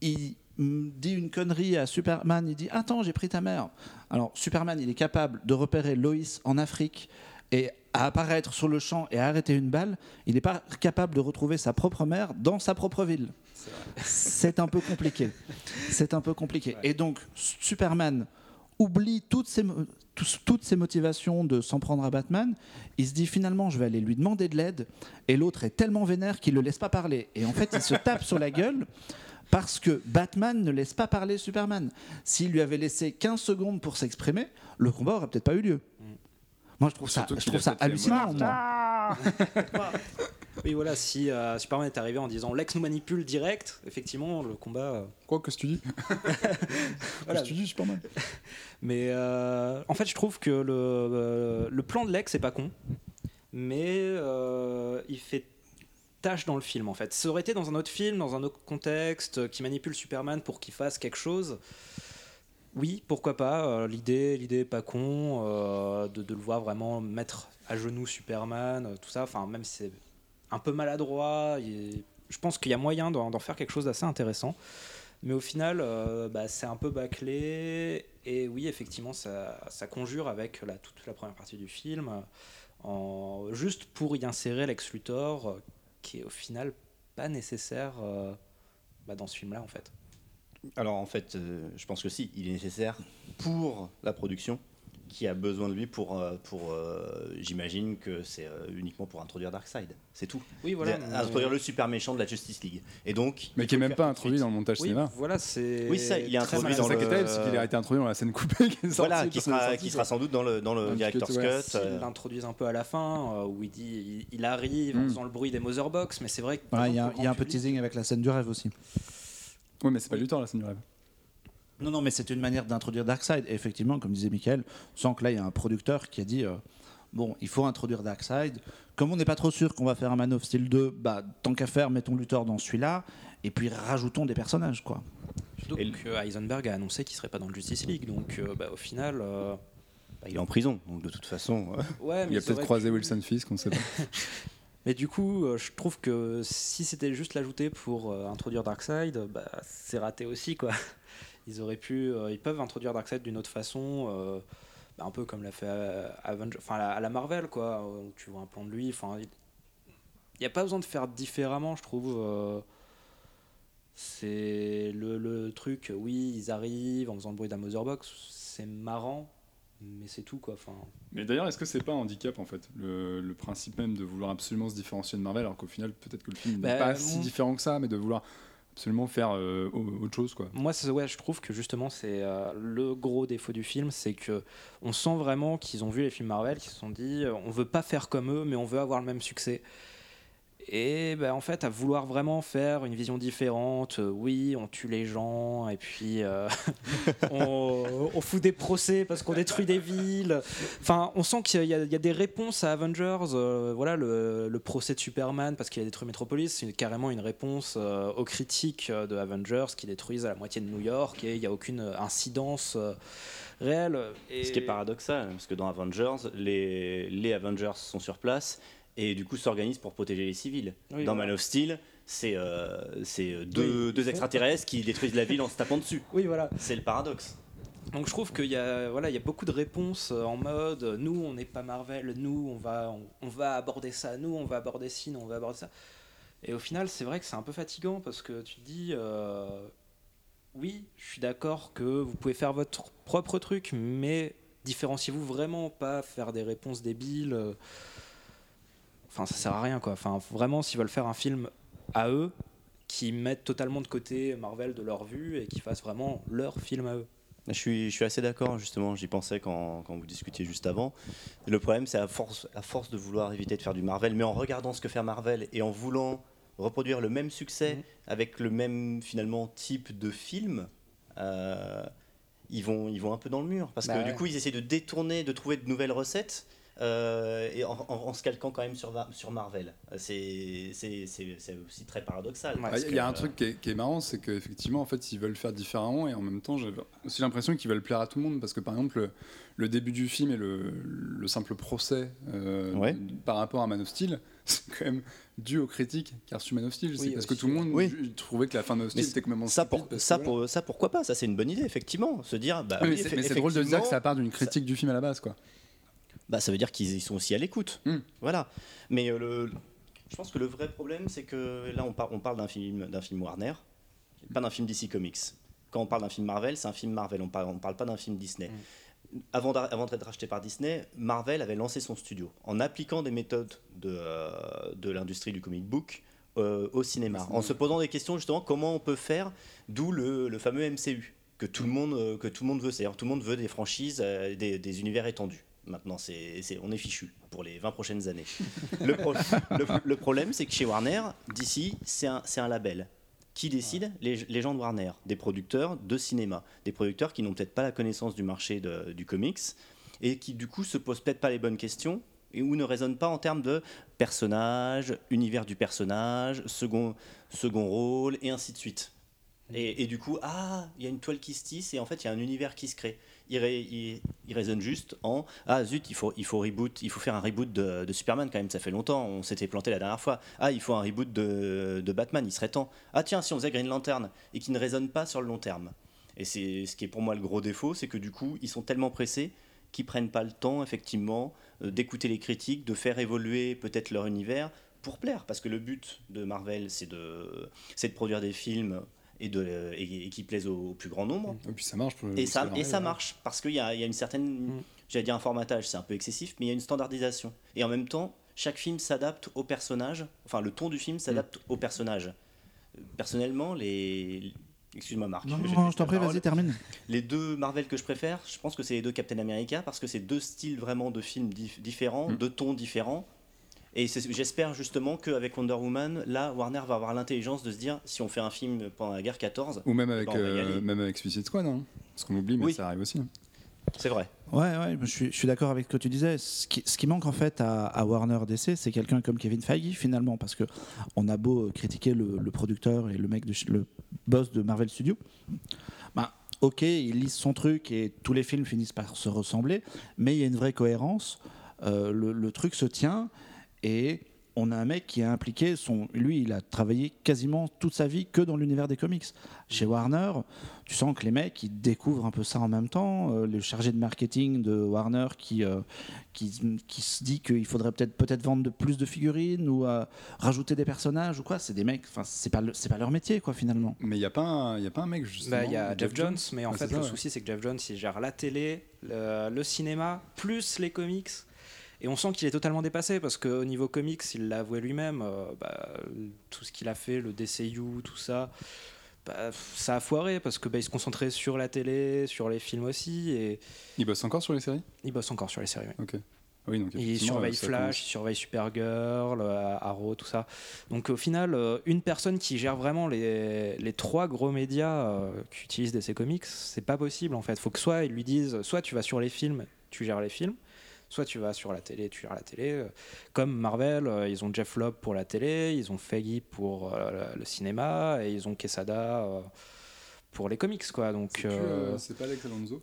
Il dit une connerie à Superman. Il dit, attends, j'ai pris ta mère. Alors Superman, il est capable de repérer Loïs en Afrique et à apparaître sur le champ et à arrêter une balle, il n'est pas capable de retrouver sa propre mère dans sa propre ville. C'est un peu compliqué. C'est un peu compliqué. Et donc, Superman oublie toutes ses, toutes ses motivations de s'en prendre à Batman. Il se dit finalement, je vais aller lui demander de l'aide. Et l'autre est tellement vénère qu'il ne le laisse pas parler. Et en fait, il se tape sur la gueule parce que Batman ne laisse pas parler Superman. S'il lui avait laissé 15 secondes pour s'exprimer, le combat aurait peut-être pas eu lieu. Moi, je trouve ça, je trouve ça hallucinant. <laughs> oui, voilà, si euh, Superman est arrivé en disant Lex nous manipule direct, effectivement, le combat. Euh, Quoi que tu dis <laughs> voilà. que tu dis, Superman <laughs> Mais euh, en fait, je trouve que le, le plan de Lex est pas con, mais il fait tâche dans le film en fait. Ça aurait été dans un autre film, dans un autre contexte, qui manipule Superman pour qu'il fasse quelque chose oui, pourquoi pas. Euh, l'idée, l'idée est pas con euh, de, le voir vraiment mettre à genoux Superman, euh, tout ça. Enfin, même si c'est un peu maladroit, je pense qu'il y a moyen d'en, faire quelque chose d'assez intéressant. Mais au final, bah, c'est un peu bâclé. Et oui, effectivement, ça, conjure avec la, toute la première partie du film, en, juste pour y insérer Lex Luthor, qui est au final pas nécessaire bah, dans ce film-là, en fait. Alors en fait, euh, je pense que si, il est nécessaire pour la production qui a besoin de lui pour, euh, pour euh, j'imagine que c'est uniquement pour introduire Darkseid, c'est tout. Oui, voilà. Introduire le super méchant de la Justice League. Et donc, mais qui est même pas introduit dans le montage oui, cinéma. Voilà, c'est. Oui, ça, il est introduit dans le. c'est qu'il a été introduit dans la scène coupée. Qui voilà, qui sera, qui sera sans doute dans le dans le director's cut. Ils l'introduisent un peu à la fin où il dit, il, arrive en hmm. faisant le bruit des Motherbox, mais c'est vrai que. Il y a, un peu teasing avec la scène du rêve aussi. Oui, mais c'est pas du temps la scène du rêve. Non, non, mais c'est une manière d'introduire Darkseid. Et effectivement, comme disait Michael, sans que là, il y a un producteur qui a dit euh, bon, il faut introduire Darkseid. Comme on n'est pas trop sûr qu'on va faire un Man of Steel 2, bah, tant qu'à faire, mettons Luthor dans celui-là. Et puis rajoutons des personnages, quoi. Donc, euh, Heisenberg a annoncé qu'il serait pas dans le Justice League. Donc, euh, bah, au final. Bah, il est en prison, donc de toute façon. Ouais, <laughs> il a peut-être croisé Wilson Fisk, on ne sait pas. <laughs> Mais du coup, je trouve que si c'était juste l'ajouter pour introduire Darkseid, bah, c'est raté aussi, quoi <laughs> ils auraient pu, euh, ils peuvent introduire Darkseid d'une autre façon, euh, bah, un peu comme l'a fait Avenger, enfin à la Marvel quoi, où tu vois un plan de lui. Enfin, il n'y a pas besoin de faire différemment, je trouve. Euh, c'est le, le, truc, oui, ils arrivent en faisant le bruit d'un Motherbox, c'est marrant, mais c'est tout quoi. Enfin. Mais d'ailleurs, est-ce que c'est pas un handicap en fait, le, le, principe même de vouloir absolument se différencier de Marvel, alors qu'au final, peut-être que le film n'est bah, pas si différent que ça, mais de vouloir absolument faire euh, autre chose quoi. Moi ouais, je trouve que justement c'est euh, le gros défaut du film, c'est que on sent vraiment qu'ils ont vu les films Marvel, qu'ils se sont dit on veut pas faire comme eux mais on veut avoir le même succès. Et ben, en fait, à vouloir vraiment faire une vision différente, euh, oui, on tue les gens, et puis euh, <laughs> on, fout des procès parce qu'on détruit des villes. Enfin, on sent qu'il y, y, a des réponses à Avengers. Euh, voilà, le, procès de Superman parce qu'il a détruit Metropolis, c'est carrément une réponse aux critiques de Avengers qui détruisent à la moitié de New York, et il n'y a aucune incidence réelle. Ce qui est paradoxal, parce que dans Avengers, les, les Avengers sont sur place et du coup s'organisent pour protéger les civils. Dans Man of Steel, c'est euh, deux, deux, extraterrestres qui détruisent la ville en se tapant dessus. Oui, voilà. C'est le paradoxe. Donc je trouve qu'il y a voilà il y a beaucoup de réponses euh, en mode nous on n'est pas Marvel nous on va on, va aborder ça nous on va aborder ci nous on va aborder ça et au final c'est vrai que c'est un peu fatigant parce que tu te dis euh, oui je suis d'accord que vous pouvez faire votre propre truc mais différenciez-vous vraiment pas faire des réponses débiles enfin ça sert à rien quoi. Enfin vraiment s'ils veulent faire un film à eux, qui mettent totalement de côté Marvel de leur vue et qui fassent vraiment leur film à eux. Je suis, je suis assez d'accord, justement, j'y pensais quand, quand, vous discutiez juste avant. Le problème, c'est à force, à force de vouloir éviter de faire du Marvel, mais en regardant ce que fait Marvel et en voulant reproduire le même succès mhm. avec le même, finalement, type de film, euh, ils, vont, ils vont un peu dans le mur. Parce que bah du coup, ils essaient de détourner, de trouver de nouvelles recettes euh, et en, se calquant quand même sur, sur Marvel. C'est aussi très paradoxal. Il y a un truc qui est, marrant, c'est qu'effectivement, en fait, ils veulent faire différemment et en même temps, j'ai aussi l'impression qu'ils veulent plaire à tout le monde parce que par exemple, le, début du film et le, le simple procès euh, par rapport à Man of Steel, <laughs> c'est quand même dû aux critiques car reçu Man of Steel. Oui, parce que tout le monde trouvait que la fin de Man of Steel était quand même ça, pour, ça, pour, ça, pourquoi pas Ça, c'est une bonne idée, effectivement. Se dire, bah, mais c'est drôle de dire que ça part d'une critique du film à la base, quoi. Bah, ça veut dire qu'ils sont aussi à l'écoute. Hmm. Voilà. Mais euh, le, je pense que le vrai problème, c'est que là, on, par- on parle d'un film, d'un film Warner, pas d'un film DC Comics. Quand on parle d'un film Marvel, c'est un film Marvel. On parle, on parle pas d'un film Disney. Avant, d'a- avant d'être racheté par Disney, Marvel avait lancé son studio en appliquant des méthodes de, euh, de l'industrie du comic book euh, au cinéma, en se posant des questions justement comment on peut faire, d'où le, le fameux MCU que tout le monde que tout le monde veut, c'est-à-dire tout le monde veut des franchises, euh, des, des univers étendus. Maintenant, c'est, c'est- on est fichu pour les 20 prochaines années. le, pro- le- le problème, c'est que chez Warner, d'ici, c'est un, c'est un label. Qui décide les, les gens de Warner, des producteurs de cinéma, des producteurs qui n'ont peut-être pas la connaissance du marché de- du comics et qui du coup se posent peut-être pas les bonnes questions et ou ne raisonnent pas en termes de personnage, univers du personnage, second, second rôle et ainsi de suite. Et, et du coup, ah, il y a une toile qui se tisse et en fait il y a un univers qui se crée. Il, ré- raisonne juste en ah zut, il faut, il faut reboot, il faut faire un reboot de, Superman quand même, ça fait longtemps, on s'était planté la dernière fois. Ah, il faut un reboot de, Batman, il serait temps. Ah tiens, si on faisait Green Lantern et qui ne raisonne pas sur le long terme. Et c'est ce qui est pour moi le gros défaut, c'est que du coup, ils sont tellement pressés qu'ils prennent pas le temps, effectivement, euh, d'écouter les critiques, de faire évoluer peut-être leur univers pour plaire. Parce que le but de Marvel, c'est de, c'est de produire des films et, de, et, et qui plaisent au, au plus grand nombre. Et puis ça marche. pour- Et ça, et marche parce qu'il y a, il y a une certaine, Mm. j'allais dire un formatage, c'est un peu excessif, mais il y a une standardisation. Et en même temps, chaque film s'adapte au personnage, enfin le ton du film s'adapte au personnage. Personnellement, les. Excuse-moi Marc. Non, je non, te je t'en prie, vas-y, termine. Les deux Marvel que je préfère, je pense que c'est les deux Captain America parce que c'est deux styles vraiment de films dif- différents, Mm. deux tons différents. Et j'espère justement qu'avec Wonder Woman, là, Warner va avoir l'intelligence de se dire si on fait un film pendant la guerre 14, Ou même avec, y euh, même avec Suicide Squad, hein. parce qu'on oublie, mais Oui. ça arrive aussi. hein. c'est vrai. Ouais, ouais, je suis, d'accord avec ce que tu disais. Ce qui, ce qui manque en fait à, à Warner DC, c'est quelqu'un comme Kevin Feige finalement, parce que on a beau critiquer le, le producteur et le mec de le boss de Marvel Studios. Ben, ok, il lise son truc et tous les films finissent par se ressembler, mais il y a une vraie cohérence. Euh, le, le truc se tient et on a un mec qui est impliqué. Son, lui, il a travaillé quasiment toute sa vie que dans l'univers des comics. Chez Warner, tu sens que les mecs ils découvrent un peu ça en même temps. Euh, le chargé de marketing de Warner qui, euh, qui, qui se dit qu'il faudrait peut-être peut-être vendre de plus de figurines ou euh, rajouter des personnages ou quoi. C'est des mecs, enfin c'est pas le- c'est pas leur métier quoi finalement. Mais il n'y a, pas un- y a pas un mec justement. Bah, il y a Jeff Jones, mais en Ouais, fait, ça, le ouais. souci, c'est que Jeff Jones, il gère la télé, le, le cinéma, plus les comics. Et on sent qu'il est totalement dépassé parce qu'au niveau comics, il l'a avoué lui-même, euh, bah, tout ce qu'il a fait, le DCU, tout ça, bah, ça a foiré parce que bah, il se concentrait sur la télé, sur les films aussi, et Il bosse encore sur les séries? Il bosse encore sur les séries. ouais. Ok. Oui, donc Il surveille ça Flash, il surveille Supergirl, euh, Arrow, tout ça. Donc au final, euh, une personne qui gère vraiment les, les trois gros médias euh, qui utilisent DC Comics, c'est pas possible en fait. Faut que soit ils lui disent, soit tu vas sur les films, tu gères les films, soit tu vas sur la télé, tu gères la télé. Euh, Comme Marvel, euh, ils ont Jeff Lobb pour la télé, ils ont Feige pour euh, le cinéma, et ils ont Quesada pour les comics quoi. Donc C'est pas Alex Alonso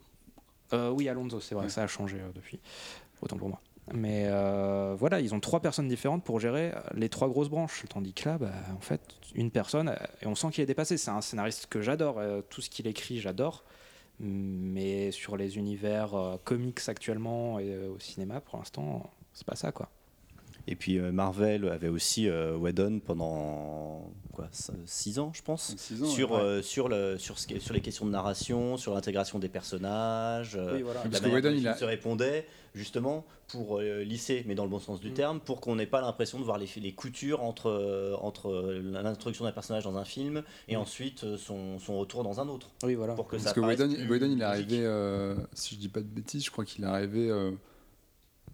oui, Alonso, c'est vrai, Ouais. ça a changé depuis. Autant pour moi. Mais euh, voilà, ils ont trois personnes différentes pour gérer les trois grosses branches. Tandis que là, bah, en fait, une personne, et on sent qu'il est dépassé. C'est un scénariste que j'adore. tout ce qu'il écrit, j'adore. Mais sur les univers euh, comics actuellement et euh, au cinéma, pour l'instant, c'est pas ça, quoi. Et puis euh, Marvel avait aussi euh, Whedon pendant quoi 6 ans, je pense. Six ans, sur, ouais. euh, sur, le, sur, ce les questions de narration, sur l'intégration des personnages, euh, Oui, voilà. la Parce que manière Whedon, dont il a- se répondait, justement, pour euh, lisser, mais dans le bon sens du Mm. terme, pour qu'on n'ait pas l'impression de voir les, les coutures entre, euh, entre l'introduction d'un personnage dans un film et Mm. ensuite euh, son, son retour dans un autre. Oui, voilà. Pour que Parce ça que Whedon, il est arrivé, euh, si je dis pas de bêtises, je crois qu'il est arrivé.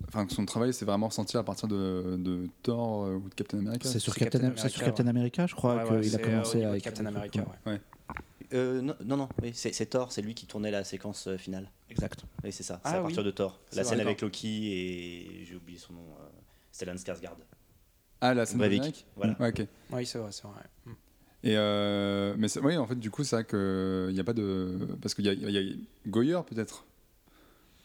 Enfin, que son travail s'est vraiment ressenti à partir de, de Thor euh, ou de Captain America. C'est sur Captain, Captain c'est sur America, Captain America, je crois Ouais, ouais, qu'il a commencé à écrire Captain America. ouais. ouais. Euh, non, non, non, oui, c'est Thor, c'est lui qui tournait la séquence euh, finale. Exact. Oui, c'est ça, Ah c'est à oui. partir de Thor. La scène avec Loki et j'ai oublié son nom, euh, Stellan Skarsgård. Ah, la scène Breivik, voilà. Ouais, ok. Oui, c'est vrai, c'est vrai. Mm. Et euh, mais oui, en fait, du coup, c'est vrai qu'il n'y a pas de. Parce qu'il y a Goyer, peut-être,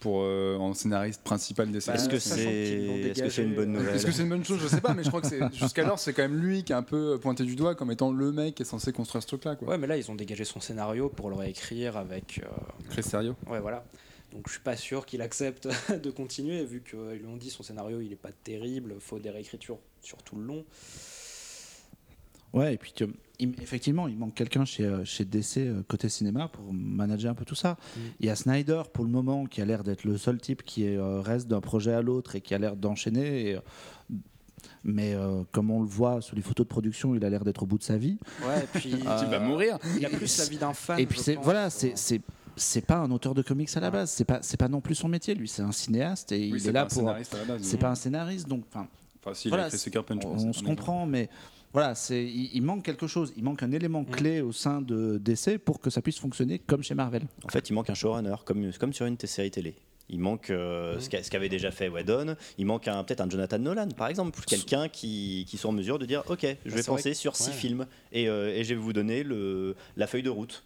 pour, euh, en scénariste principal des séries. Est-ce que c'est une bonne euh, nouvelle Est-ce que c'est une bonne chose? Je sais pas, mais je crois que c'est- <laughs> jusqu'alors, c'est quand même lui qui est un peu pointé du doigt comme étant le mec qui est censé construire ce truc-là. Quoi. Ouais, mais là, ils ont dégagé son scénario pour le réécrire avec. euh, Chris Serio. Ouais, voilà. Donc je suis pas sûr qu'il accepte <laughs> de continuer, vu qu'ils lui ont dit son scénario il est pas terrible, faut des réécritures sur tout le long. Ouais, et puis effectivement, il manque quelqu'un chez, euh, chez DC euh, côté cinéma pour manager un peu tout ça. Mm. Il y a Snyder pour le moment qui a l'air d'être le seul type qui euh, reste d'un projet à l'autre et qui a l'air d'enchaîner. mais comme on le voit sur les photos de production, il a l'air d'être au bout de sa vie. Ouais, et puis <laughs> il va mourir. Il a plus la vie d'un fan. Et puis voilà, c'est c'est pas un auteur de comics à la base, c'est pas c'est pas non plus son métier. Lui, c'est un cinéaste et il est, là pour. C'est pas un scénariste, donc enfin. Fait Punch, on, on se comprend, mais voilà, c'est, il, manque quelque chose, il manque un élément mm. clé au sein de DC pour que ça puisse fonctionner comme chez Marvel. En fait, il manque un showrunner, comme, comme sur une série télé. Il manque euh, mm. ce qu'avait déjà fait Whedon. Il manque peut-être un Jonathan Nolan, par exemple, quelqu'un qui, qui soit en mesure de dire Ok, je bah, vais penser sur six films et, euh, et, je vais vous donner le, la feuille de route.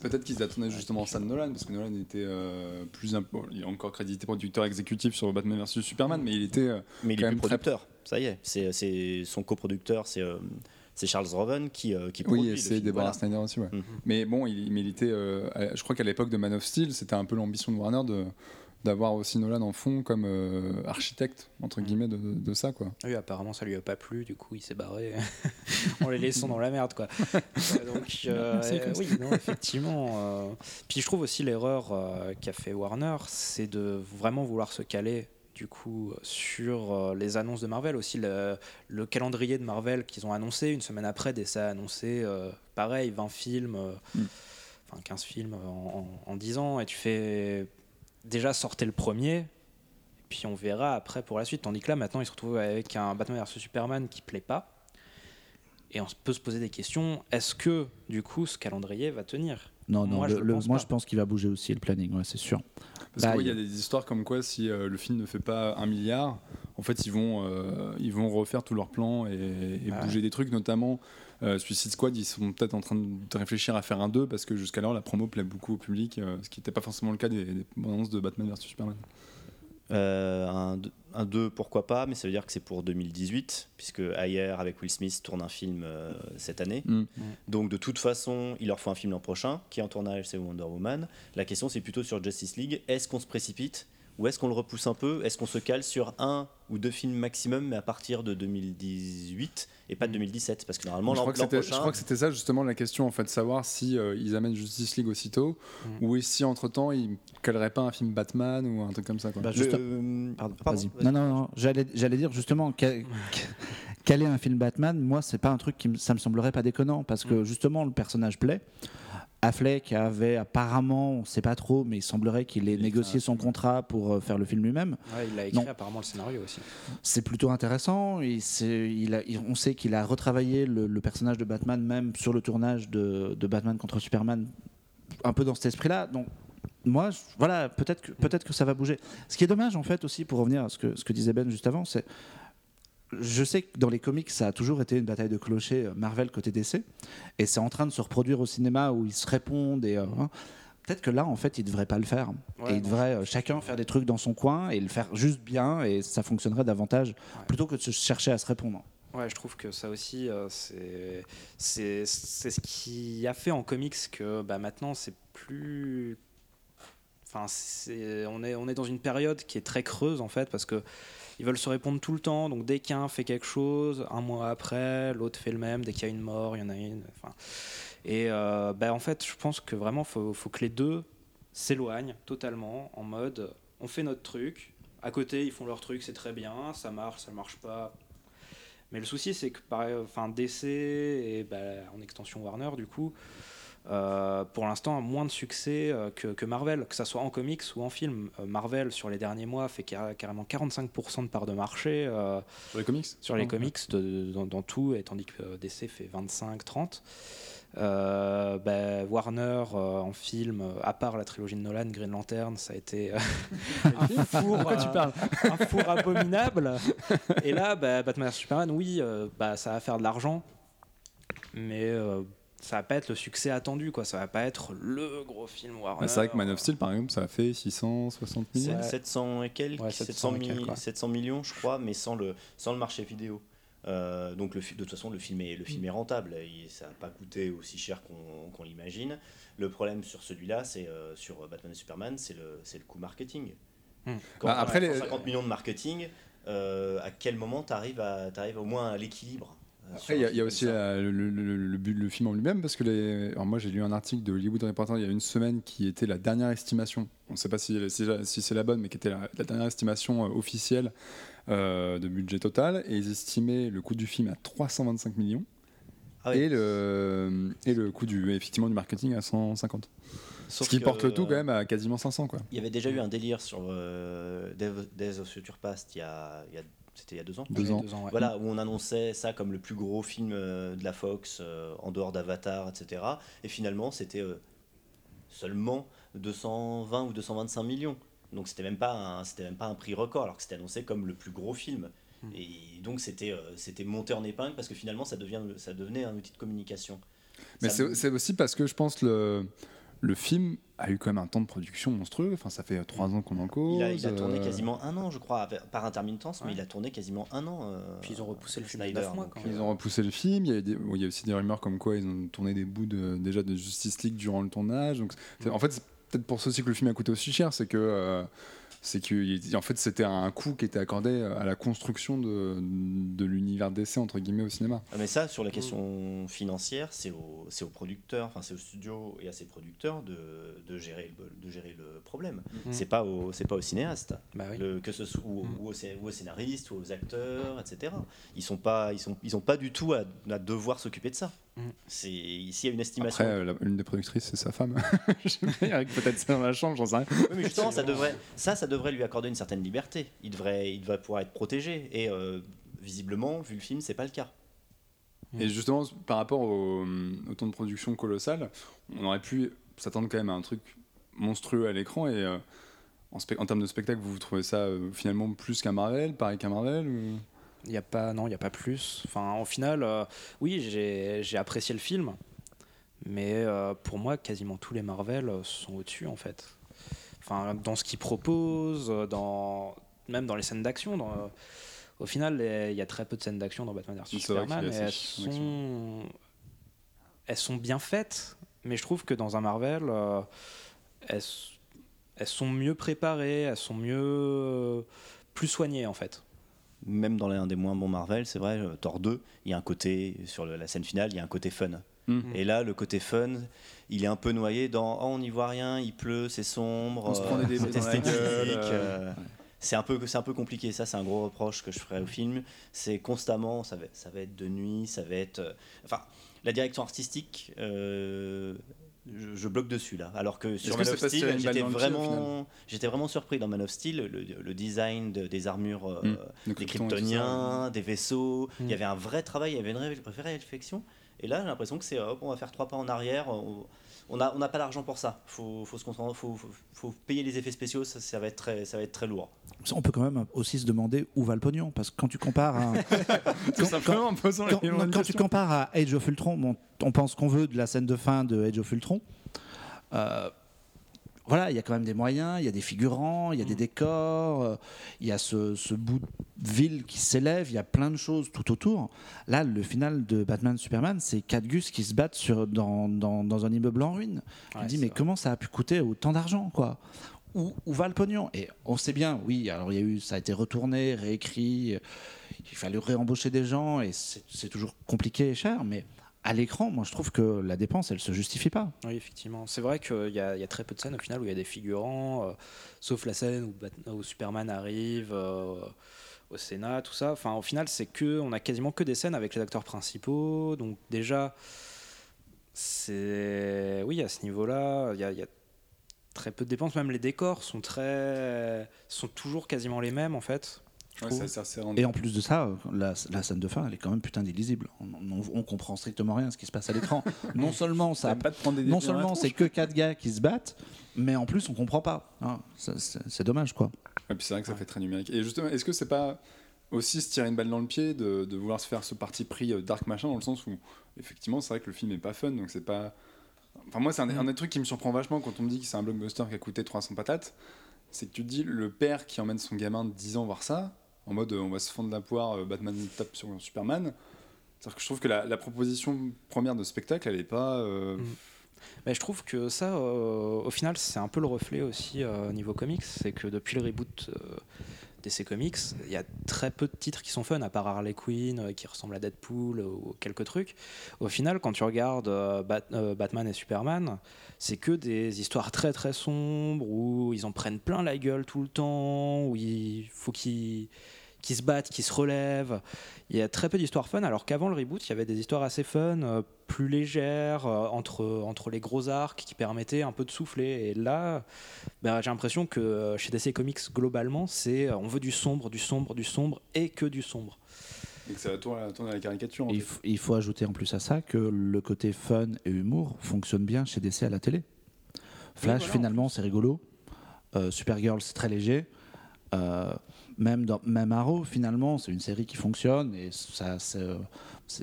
Peut-être qu'ils attendaient justement ça de Nolan, parce que Nolan était euh, plus. il est encore crédité producteur exécutif sur Batman vs Superman, mais il était. mais il est plus producteur ça y est, c'est son coproducteur, c'est euh, c'est Charles Roven qui, euh, qui produit. Oui, c'est Deborah Snyder aussi. Ouais. Mhm. Mais bon, il, il était, euh, je crois qu'à l'époque de Man of Steel, c'était un peu l'ambition de Warner de d'avoir aussi Nolan en fond comme architecte entre mhm. guillemets de, de, ça quoi. Oui, apparemment ça lui a pas plu, du coup il s'est barré <laughs> en les laissant dans la merde quoi. <laughs> Donc <laughs> oui, non, effectivement. Puis je trouve aussi l'erreur qu'a fait Warner, c'est de vraiment vouloir se caler du coup sur euh, les annonces de Marvel, aussi le, calendrier de Marvel qu'ils ont annoncé. Une semaine après, DC a annoncé euh, pareil, 20 films, euh, mm. enfin 15 films en, en, 10 ans, et tu fais déjà sortez le premier, et puis on verra après pour la suite. Tandis que là, maintenant, ils se retrouvent avec un Batman vs Superman qui plaît pas. Et on peut se poser des questions. Est-ce que, du coup, ce calendrier va tenir? Non, non, moi, je, pense, moi je pense qu'il va bouger aussi le planning, ouais, c'est sûr. Parce qu'il y a des histoires comme quoi si euh, le film ne fait pas un milliard, en fait ils vont, euh, ils vont refaire tous leurs plans et, bouger des trucs, notamment euh, Suicide Squad, ils sont peut-être en train de réfléchir à faire un 2 parce que jusqu'alors la promo plaît beaucoup au public, ce qui n'était pas forcément le cas des, des annonces de Batman vs Superman. Euh, un, un 2, pourquoi pas, mais ça veut dire que c'est pour 2018, puisque Ayer avec Will Smith tourne un film euh, cette année. Mm. Donc de toute façon, il leur faut un film l'an prochain, qui est en tournage, c'est Wonder Woman. La question, c'est plutôt sur Justice League. Est-ce qu'on se précipite ou est-ce qu'on le repousse un peu? Est-ce qu'on se cale sur un ou deux films maximum, mais à partir de 2018 et pas de 2017 Parce que normalement, je crois, que je crois que c'était ça justement la question, en fait, de savoir si euh, ils amènent Justice League aussitôt mm. ou si entre temps ils caleraient pas un film Batman ou un truc comme ça. Quoi. Bah, euh, pardon, non, non, non, j'allais dire justement. Est un film Batman, moi, c'est pas un truc qui me, ça me semblerait pas déconnant parce que mm. justement le personnage plaît. Affleck avait apparemment, on ne sait pas trop, mais il semblerait qu'il ait négocié son contrat pour euh, faire le film lui-même. il a écrit apparemment le scénario aussi. C'est plutôt intéressant. Il, il on sait qu'il a retravaillé le, personnage de Batman même sur le tournage de, Batman contre Superman, un peu dans cet esprit-là. Donc moi, voilà, peut-être que, peut que ça va bouger. Ce qui est dommage en fait aussi, pour revenir à ce que, ce que disait Ben juste avant, c'est je sais que dans les comics, ça a toujours été une bataille de clochers euh, Marvel côté DC, et c'est en train de se reproduire au cinéma où ils se répondent. Et euh, hein. peut-être que là, en fait, ils ne devraient pas le faire. et ils devraient euh, chacun faire des trucs dans son coin et le faire juste bien, et ça fonctionnerait davantage plutôt que de se chercher à se répondre. Ouais, je trouve que ça aussi, c'est c'est ce qui a fait en comics que bah, maintenant, c'est plus. Enfin, on est, on est dans une période qui est très creuse en fait, parce que ils veulent se répondre tout le temps. Donc dès qu'un fait quelque chose, un mois après, l'autre fait le même. Dès qu'il y a une mort, il y en a une. Enfin, et euh, ben, en fait, je pense que vraiment, faut, faut que les deux s'éloignent totalement en mode on fait notre truc. À côté, ils font leur truc, c'est très bien, ça marche, ça marche pas. Mais le souci, c'est que par, enfin, DC et ben, en extension Warner, du coup, euh, pour l'instant a moins de succès euh, que, Marvel, que ce soit en comics ou en film. Euh, Marvel, sur les derniers mois, fait carrément 45% de part de marché. sur les comics? Sur les comics, dans, tout, et tandis que DC fait 25-30. Ben, Warner en film, à part la trilogie de Nolan, Green Lantern, ça a été <laughs> un, four, tu parles? un four abominable. Et là, ben, Batman Superman, oui, bah, ça va faire de l'argent, mais ça va pas être le succès attendu, quoi. Ça va pas être le gros film Warner. Bah, c'est vrai que Man of Steel, par exemple, ça a fait 660 millions. 700 et quelques, 700, 700, millions, je crois, mais sans le, sans le marché vidéo. donc le, de toute façon, le film est, le film est rentable. Ça n'a pas coûté aussi cher qu'on l'imagine. Le problème sur celui-là, c'est sur Batman et Superman, c'est le, le coût marketing. Hmm. Quand bah, après, les... 50 millions de marketing, à quel moment tu arrives, arrives au moins à l'équilibre? Après, il y, a aussi le, le, but le film en lui-même, parce que les... Alors moi j'ai lu un article de Hollywood Reporter il y a une semaine qui était la dernière estimation, on ne sait pas si, si, c'est la bonne, mais qui était la, dernière estimation euh, officielle euh, de budget total, et ils estimaient le coût du film à 325 millions, ah et, le, et le coût du, effectivement, du marketing à 150. Ce qui porte le tout quand même à quasiment 500. Quoi. Il y avait déjà eu un délire sur euh, Days of Future Past il y a, il y a c'était il y a deux ans. Deux ans. Voilà, où on annonçait ça comme le plus gros film euh, de la Fox euh, en dehors d'Avatar, etc. Et finalement, c'était euh, seulement 220 ou 225 millions. Donc c'était même pas c'était même pas un prix record, alors que c'était annoncé comme le plus gros film. Hmm. Et donc c'était c'était monté en épingle parce que finalement ça devient ça devenait un outil de communication. Mais c'est aussi parce que je pense le le film a eu quand même un temps de production monstrueux. Enfin, ça fait trois ans qu'on en cause. Il a, tourné euh. quasiment un an, je crois, par intermittence, mais il a tourné quasiment un an. Euh, Puis ils ont repoussé le film Snyder, mois. Quand ils ont repoussé le film. Il y, a il y, a aussi des rumeurs comme quoi ils ont tourné des bouts de, déjà de Justice League durant le tournage. Donc, en fait, c'est peut-être pour ça aussi que le film a coûté aussi cher, c'est que euh, c'est que en fait c'était un coût qui était accordé à la construction de, de l'univers d'essai entre guillemets au cinéma. Ah, mais ça sur la question financière c'est aux, aux producteurs, enfin c'est aux studios et à ses producteurs de, de, gérer, le, de gérer le problème. Mhm. C'est pas au c'est pas aux cinéastes, bah que ce soit ou, mhm. aux, scénaristes ou aux acteurs, etc. Ils sont pas ils sont ils ont pas du tout à, à devoir s'occuper de ça. C'est ici il y a une estimation. Après, une des productrices c'est sa femme. <laughs> Peut-être ça dans la chambre, j'en sais rien. mais justement ça <laughs> devrait ça ça devrait lui accorder une certaine liberté. Il devrait, il devrait pouvoir être protégé. Et euh, visiblement, vu le film, c'est pas le cas. Et justement, par rapport au, temps de production colossal, on aurait pu s'attendre quand même à un truc monstrueux à l'écran. Et euh, en, en, termes de spectacle, vous, trouvez ça euh, finalement plus qu'un Marvel, pareil qu'un Marvel Il n'y a pas, non, il n'y a pas plus. Enfin, en final, oui, j'ai apprécié le film, mais pour moi, quasiment tous les Marvel sont au-dessus en fait dans ce qu'il propose, dans, même dans les scènes d'action. au final, il y a très peu de scènes d'action dans Batman vs Superman. elles, sont, elles sont bien faites, mais je trouve que dans un Marvel, euh, elles, elles, sont mieux préparées, elles sont mieux plus soignées en fait. Même dans l'un des moins bons Marvel, c'est vrai, euh, Thor 2, il y a un côté, sur la scène finale, il y a un côté fun. Mm. Et là, le côté fun, il est un peu noyé dans oh, on n'y voit rien, il pleut, c'est sombre, c'est esthétique. Euh, c'est un peu c'est un peu compliqué ça c'est un gros reproche que je ferais au film c'est constamment ça va, ça va être de nuit ça va être euh, enfin la direction artistique euh, je, bloque dessus là alors que sur Man of Steel j'étais vraiment j'étais vraiment surpris dans Man of Steel le, design des armures mm. des kryptoniens des vaisseaux il y mm. avait un vrai travail il y avait une vraie réflexion et là, j'ai l'impression que c'est hop, on va faire trois pas en arrière. On n'a on pas l'argent pour ça. Il faut, faut, se faut, faut, faut, payer les effets spéciaux, ça, va être très, ça va être très lourd. On peut quand même aussi se demander où va le pognon. Parce que quand tu compares à. <laughs> quand, tu compares à Age of Ultron, on pense qu'on veut de la scène de fin de Age of Ultron. Euh, voilà, il y a quand même des moyens, il y a des figurants, il y a des mm. décors, euh, il y a ce, bout de ville qui s'élève, il y a plein de choses tout autour. Là, le final de Batman Superman, c'est quatre gus qui se battent sur, dans, un immeuble en ruine. On me dis, mais comment ça a pu coûter autant d'argent, quoi? Où, où, va le pognon? Et on sait bien, oui, alors il y a eu, ça a été retourné, réécrit, il fallait réembaucher des gens, et c'est toujours compliqué et cher, mais à l'écran, moi je trouve que la dépense, elle se justifie pas. Oui, effectivement. C'est vrai qu'il y, a très peu de scènes au final où il y a des figurants, euh, sauf la scène où, Superman arrive euh, au Sénat, tout ça. Enfin, au final, c'est que on a quasiment que des scènes avec les acteurs principaux. Donc déjà, c'est oui à ce niveau-là, il y, y, a très peu de dépenses. Même les décors sont très, sont toujours quasiment les mêmes en fait. Et en plus de ça, la, scène de fin, elle est quand même putain d'illisible. On, comprend strictement rien à ce qui se passe à l'écran. <laughs> non seulement ça, pas non seulement c'est que quatre gars qui se battent, mais en plus on comprend pas. Ah, c'est dommage quoi. Et puis c'est vrai que ça fait très numérique. Et justement, est-ce que c'est pas aussi se tirer une balle dans le pied de, vouloir se faire ce parti pris euh, dark machin dans le sens où effectivement c'est vrai que le film est pas fun donc c'est pas. Enfin moi c'est un, un, des trucs qui me surprend vachement quand on me dit que c'est un blockbuster qui a coûté 300 patates, c'est que tu te dis le père qui emmène son gamin de 10 ans voir ça en mode on va se fendre la poire, Batman tape sur Superman. cest que je trouve que la, proposition première de spectacle, elle est pas. Mm. Mais je trouve que ça, au final, c'est un peu le reflet aussi au niveau comics. C'est que depuis le reboot DC Comics, il y a très peu de titres qui sont fun, à part Harley Quinn, euh, qui ressemble à Deadpool, ou quelques trucs. Au final, quand tu regardes euh, euh, Batman et Superman, c'est que des histoires très très sombres, où ils en prennent plein la gueule tout le temps, où il faut qu'ils qui se battent, qui se relèvent. Il y a très peu d'histoires fun, alors qu'avant le reboot, il y avait des histoires assez fun, euh, plus légères, euh, entre, entre les gros arcs qui permettaient un peu de souffler. Et là, bah, j'ai l'impression que euh, chez DC Comics, globalement, c'est on veut du sombre, du sombre, du sombre et que du sombre. Et que ça va tourner à la caricature. il, il, faut ajouter en plus à ça que le côté fun et humour fonctionne bien chez DC à la télé. Flash, finalement, c'est rigolo. Supergirl, c'est très léger. Euh, même, dans, même Arrow, finalement, c'est une série qui fonctionne et ça,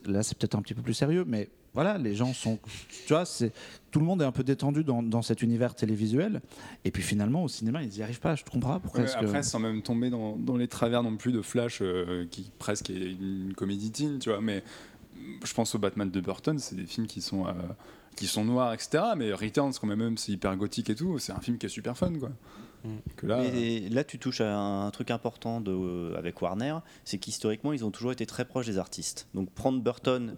là, c'est peut-être un petit peu plus sérieux, mais voilà, les gens sont. Tu vois, c'est, tout le monde est un peu détendu dans, dans, cet univers télévisuel. Et puis finalement, au cinéma, ils n'y arrivent pas. Je te comprends pourquoi. après, sans même tomber dans, dans, les travers non plus de Flash, euh, qui presque est une comédie teen, tu vois. Mais je pense au Batman de Burton, c'est des films qui sont. Euh, qui sont noirs, etc. Mais Returns, quand même, c'est hyper gothique et tout, c'est un film qui est super fun, quoi. Que là, Mais là, tu touches à un truc important de, euh, avec Warner, c'est qu'historiquement, ils ont toujours été très proches des artistes. Donc prendre Burton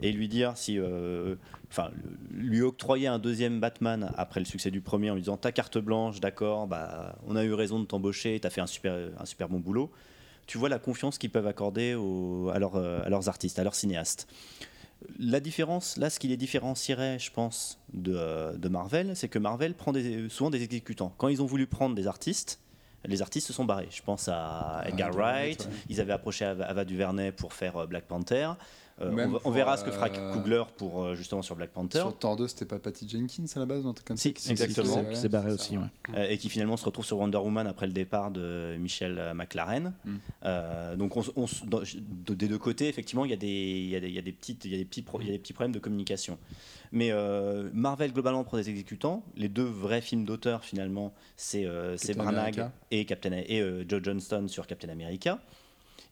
et lui dire si, euh, enfin, lui octroyer un deuxième Batman après le succès du premier en lui disant ta carte blanche, d'accord, bah, on a eu raison de t'embaucher, t'as fait un super, un super bon boulot. Tu vois la confiance qu'ils peuvent accorder aux, à, à leurs artistes, à leurs cinéastes. La différence, là, ce qui les différencierait, je pense, de, Marvel, c'est que Marvel prend souvent des exécutants. Quand ils ont voulu prendre des artistes, les artistes se sont barrés. Je pense à ah, Edgar Wright, ils avaient approché Ava DuVernay pour faire euh, Black Panther. Euh, on, verra ce que fera euh, Coogler pour euh, justement sur Black Panther. Sur Thor 2, c'était pas Patty Jenkins à la base, un truc comme si, exactement. C'est barré aussi, et qui finalement se retrouve sur Wonder Woman après le départ de Michel McLaren. Mm. donc, on, des deux côtés, effectivement, il y a des, il y a des, il y a des petites, il y a des petits, il y a des petits problèmes de communication. Mais Marvel globalement prend des exécutants. Les deux vrais films d'auteur finalement, c'est Branagh et Captain et Joe Johnston sur Captain America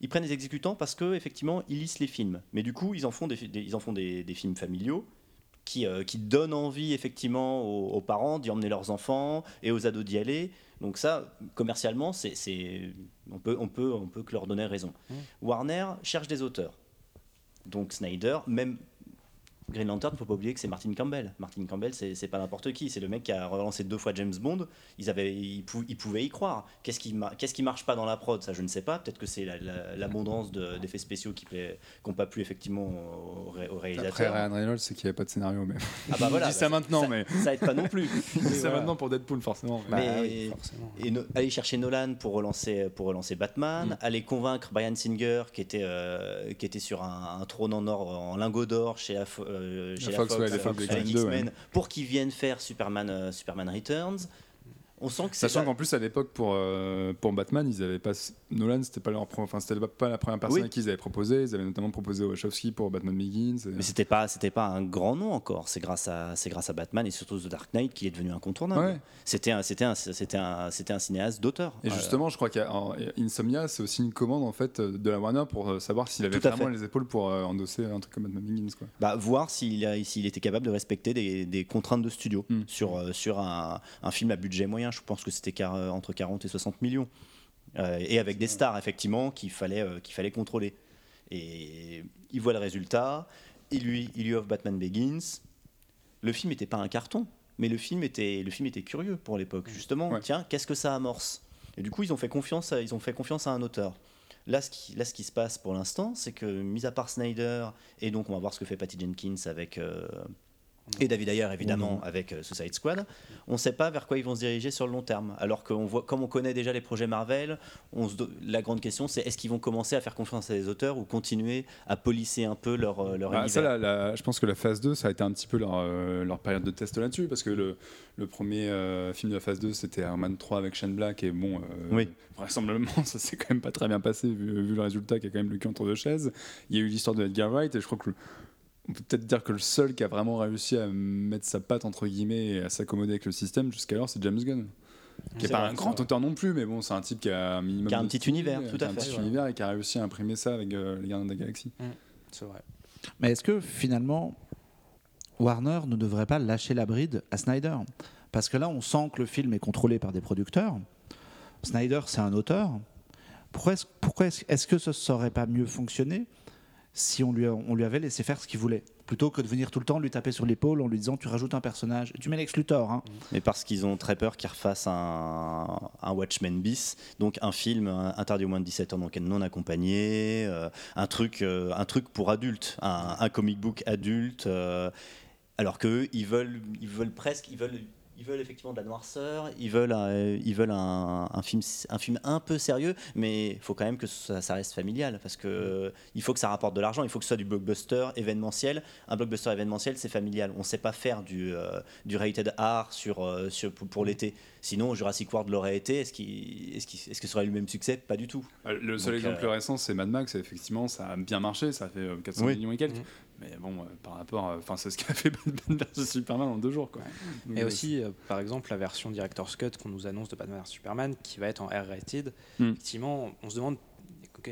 ils prennent des exécutants parce que effectivement ils lisent les films. Mais du coup, ils en font des, ils en font des, films familiaux qui, euh, qui, donnent envie effectivement aux, parents d'y emmener leurs enfants et aux ados d'y aller. Donc ça, commercialement, c'est, on peut, on peut, on peut que leur donner raison. Mmh. Warner cherche des auteurs. Donc Snyder, même Green Lantern, il ne faut pas oublier que c'est Martin Campbell. Martin Campbell, c'est pas n'importe qui. C'est le mec qui a relancé deux fois James Bond. Ils, avaient, ils, pouvaient y croire. Qu'est-ce qui, qu'est-ce qui marche pas dans la prod? Ça, je ne sais pas. Peut-être que c'est l'abondance d'effets spéciaux qui n'ont pas plu effectivement au, au réalisateur. Après, Ryan Reynolds, c'est qu'il n'y avait pas de scénario. Mais... Ah bah voilà. Je <laughs> dis ça maintenant, mais. Ça aide pas non plus. Je <laughs> dis ça maintenant pour Deadpool, forcément. Mais, bah Et aller chercher Nolan pour relancer, pour relancer Batman, mm. aller convaincre Brian Singer, qui était, euh, qui était sur un, trône en or, en lingot d'or chez, chez la Fox pour qu'ils viennent faire Superman, euh, Superman Returns. On sent que Sachant qu'en plus, à l'époque, pour, euh, pour Batman, ils avaient pas. Nolan, c'était pas, leur, enfin, c'était pas la première personne à qui ils avaient proposé. Ils avaient notamment proposé Wachowski pour Batman Begins. Mais c'était pas, c'était pas un grand nom encore. C'est grâce, à, c'est grâce à Batman et surtout The Dark Knight qu'il est devenu incontournable. C'était, un, c'était, un, c'était, un, c'était un cinéaste d'auteur. Et justement, je crois qu'Insomnia, c'est aussi une commande en fait, de la Warner pour euh, savoir s'il avait vraiment les épaules pour euh, endosser un truc comme Batman Begins. Quoi. Bah, voir s'il, a, s'il était capable de respecter des, des contraintes de studio hmm. sur, sur un, un film à budget moyen. Je pense que c'était euh, entre 40 et 60 millions. Euh, et avec des stars, effectivement, qu'il fallait, euh, qu'il fallait contrôler. Et il voit le résultat, il lui, il lui offre Batman Begins. Le film n'était pas un carton, mais le film était, le film était curieux pour l'époque. Justement, tiens, qu'est-ce que ça amorce? Et du coup, ils ont fait confiance à, ils ont fait confiance à un auteur. Là ce, qui, là, ce qui se passe pour l'instant, c'est que, mis à part Snyder, et donc on va voir ce que fait Patty Jenkins avec, et David Ayer évidemment avec euh, Suicide Squad, on ne sait pas vers quoi ils vont se diriger sur le long terme. Alors qu'on voit, comme on connaît déjà les projets Marvel, on se, la grande question c'est est-ce qu'ils vont commencer à faire confiance à des auteurs ou continuer à polisser un peu leur, euh, leur bah, univers? Je pense que la phase 2, ça a été un petit peu leur, euh, leur période de test là-dessus, parce que le, le premier film de la phase 2, c'était Iron Man 3 avec Shane Black, et bon, oui. vraisemblablement, <laughs> ça s'est quand même pas très bien passé, vu, vu le résultat qui a quand même le cul entre deux chaises. Il y a eu l'histoire de Edgar Wright, et je crois que on peut peut-être dire que le seul qui a vraiment réussi à mettre sa patte entre guillemets et à s'accommoder avec le système jusqu'alors, c'est James Gunn. qui n'est pas un grand auteur non plus, mais bon, c'est un type qui a un minimum. Qui a un petit univers, tout à fait. Un petit univers et qui a réussi à imprimer ça avec les Gardiens de la Galaxie. Mm, c'est vrai. Mais est-ce que finalement, Warner ne devrait pas lâcher la bride à Snyder? Parce que là, on sent que le film est contrôlé par des producteurs. Snyder, c'est un auteur. Pourquoi est-ce, pourquoi est-ce, que ce serait pas mieux fonctionné si on lui, on lui avait laissé faire ce qu'il voulait. Plutôt que de venir tout le temps lui taper sur l'épaule en lui disant tu rajoutes un personnage. Tu mets Lex hein. mais parce qu'ils ont très peur qu'il refasse un, Watchmen bis. Donc un film interdit au moins de 17 ans donc non accompagné euh, un truc euh, un truc pour adultes un, comic book adulte euh, alors que ils veulent ils veulent presque ils veulent ils veulent effectivement de la noirceur, ils veulent, un, ils veulent un, film, un film un peu sérieux, mais il faut quand même que ça, reste familial, parce que il faut que ça rapporte de l'argent, il faut que ce soit du blockbuster événementiel. Un blockbuster événementiel, c'est familial. On ne sait pas faire du, euh, du rated R sur, euh, sur pour, l'été. Sinon, Jurassic World l'aurait été. Est-ce qu'il est qu est que ça aurait eu le même succès? Pas du tout. Euh, le seul exemple récent, c'est Mad Max. effectivement, ça a bien marché. Ça a fait 400 millions et quelques. Mmh. Mais bon, euh, par rapport, enfin, c'est ce <laughs> qu'a fait Batman vs Superman en deux jours, quoi. et euh, aussi, euh, par exemple, la version Director's Cut qu'on nous annonce de Batman vs Superman, qui va être en R-rated. Hmm. Effectivement, on se demande.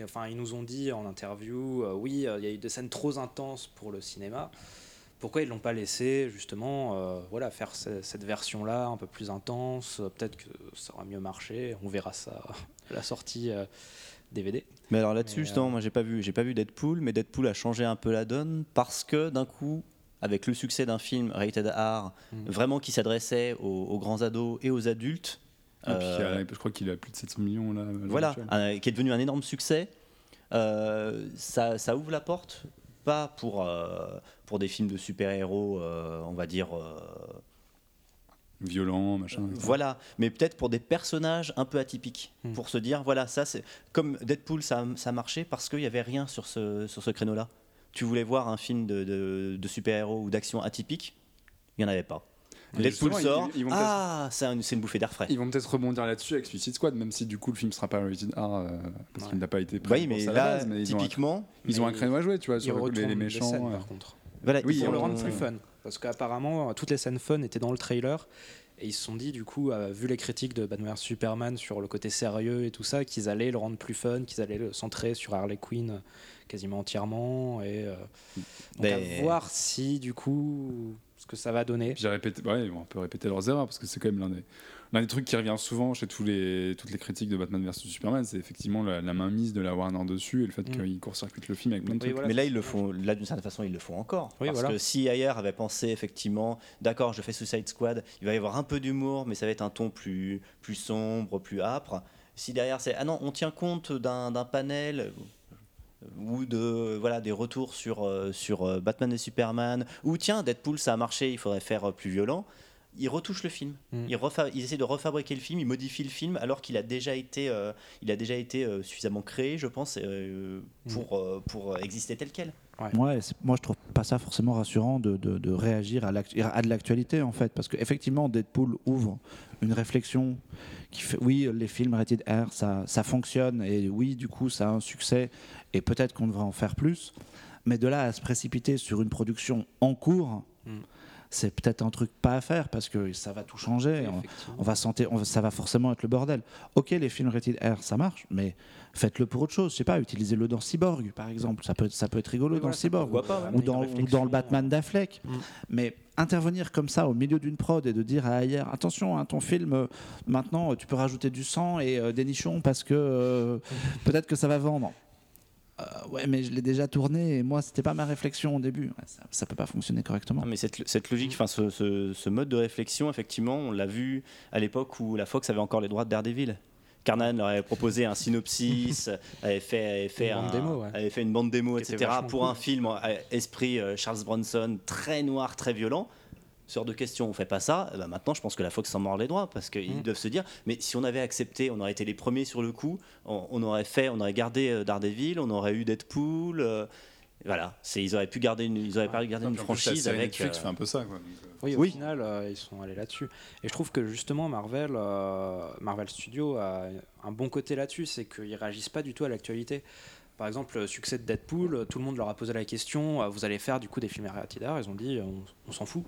enfin, ils nous ont dit en interview, oui, il y a eu des scènes trop intenses pour le cinéma. Pourquoi ils l'ont pas laissé justement, voilà, faire cette version-là un peu plus intense? Peut-être que ça aura mieux marché. On verra ça à la sortie DVD. Mais alors là-dessus, justement, euh, moi j'ai pas vu, j'ai pas vu Deadpool, mais Deadpool a changé un peu la donne parce que d'un coup, avec le succès d'un film rated R, mm. vraiment qui s'adressait aux, grands ados et aux adultes. Euh, je crois qu'il a plus de 700 millions là. Voilà, qui est devenu un énorme succès. Euh, ça, ça, ouvre la porte, pas pour, pour des films de super-héros, on va dire violent, machin. Voilà, mais peut-être pour des personnages un peu atypiques, hmm. pour se dire, voilà, ça c'est comme Deadpool, ça, ça marchait parce qu'il n'y avait rien sur ce, sur ce créneau-là. Tu voulais voir un film de, de, super-héros ou d'action atypique, il n'y en avait pas. Deadpool sort, ah, c'est une bouffée d'air frais. Ils vont peut-être rebondir là-dessus avec Suicide Squad, même si du coup le film sera pas rated R euh, parce qu'il n'a pas été pris. Oui, mais là, typiquement, ils ont un, créneau à jouer, tu vois, sur les, méchants. par contre. Voilà, oui, ils vont le rendre plus fun. Parce qu'apparemment, toutes les scènes fun étaient dans le trailer. Et ils se sont dit, du coup, euh, vu les critiques de Batman Superman sur le côté sérieux et tout ça, qu'ils allaient le rendre plus fun, qu'ils allaient le centrer sur Harley Quinn euh, quasiment entièrement. Et euh, donc à voir si, du coup, ce que ça va donner. J'ai répété, ouais, on peut répéter leurs erreurs parce que c'est quand même l'un des l'un des trucs qui revient souvent chez tous les, toutes les critiques de Batman vs Superman, c'est effectivement la, main mainmise de la Warner dessus et le fait mm. qu'ils court-circuitent le film avec plein de trucs. Mais là, ils le font, là d'une certaine façon, ils le font encore. parce que si ailleurs avait pensé effectivement, d'accord, je fais Suicide Squad, il va y avoir un peu d'humour, mais ça va être un ton plus, plus sombre, plus âpre. Si derrière c'est ah non, on tient compte d'un panel ou de voilà des retours sur euh, sur euh, Batman et Superman ou tiens Deadpool ça a marché il faudrait faire euh, plus violent il retouche le film. Mm. Il, essaie de refabriquer le film, il modifie le film alors qu'il a déjà été, euh, il a déjà été euh, suffisamment créé, je pense, euh, pour, mm. pour exister tel quel. Ouais. moi, je trouve pas ça forcément rassurant de, de, réagir à, à de l'actualité, en fait, parce qu'effectivement, Deadpool ouvre une réflexion qui fait oui, les films rated R, ça, ça fonctionne, et oui, du coup, ça a un succès, et peut-être qu'on devrait en faire plus, mais de là à se précipiter sur une production en cours. Mm c'est peut-être un truc pas à faire parce que ça va tout changer. On, va sentir, ça va forcément être le bordel. Ok, les films rated R, ça marche, mais faites-le pour autre chose. Je sais pas, utilisez-le dans Cyborg, par exemple. Ça peut, ça peut être rigolo dans Cyborg ou, dans, dans, le Batman d'Affleck. Mm. Mais intervenir comme ça au milieu d'une prod et de dire à ailleurs attention hein, ton film euh, maintenant tu peux rajouter du sang et euh, des nichons parce que euh, <laughs> peut-être que ça va vendre euh, ouais, mais je l'ai déjà tourné et moi, c'était pas ma réflexion au début. ça, ça peut pas fonctionner correctement. mais cette, cette logique, enfin, ce, ce, mode de réflexion, effectivement, on l'a vu à l'époque où la Fox avait encore les droits de Daredevil. Carnan leur avait proposé un synopsis, <laughs> avait fait, avait fait, une, bande démo, avait fait une bande démo, etc. pour un film esprit euh, Charles Bronson très noir, très violent sur de questions, on fait pas ça, ben, maintenant je pense que la Fox s'en mord les droits parce qu'ils mm. doivent se dire, mais si on avait accepté, on aurait été les premiers sur le coup, on, aurait fait, on aurait gardé euh, Daredevil, on aurait eu Deadpool. Euh, voilà, c'est ils auraient pu garder une, ils auraient pas gardé une franchise avec. Netflix euh, fait un peu ça. Quoi, oui, au final, ils sont allés là-dessus. Et je trouve que justement Marvel, Marvel Studios a un bon côté là-dessus, c'est qu'ils réagissent pas du tout à l'actualité. Par exemple, le succès de Deadpool, tout le monde leur a posé la question vous allez faire du coup des films rated Ils ont dit on s'en fout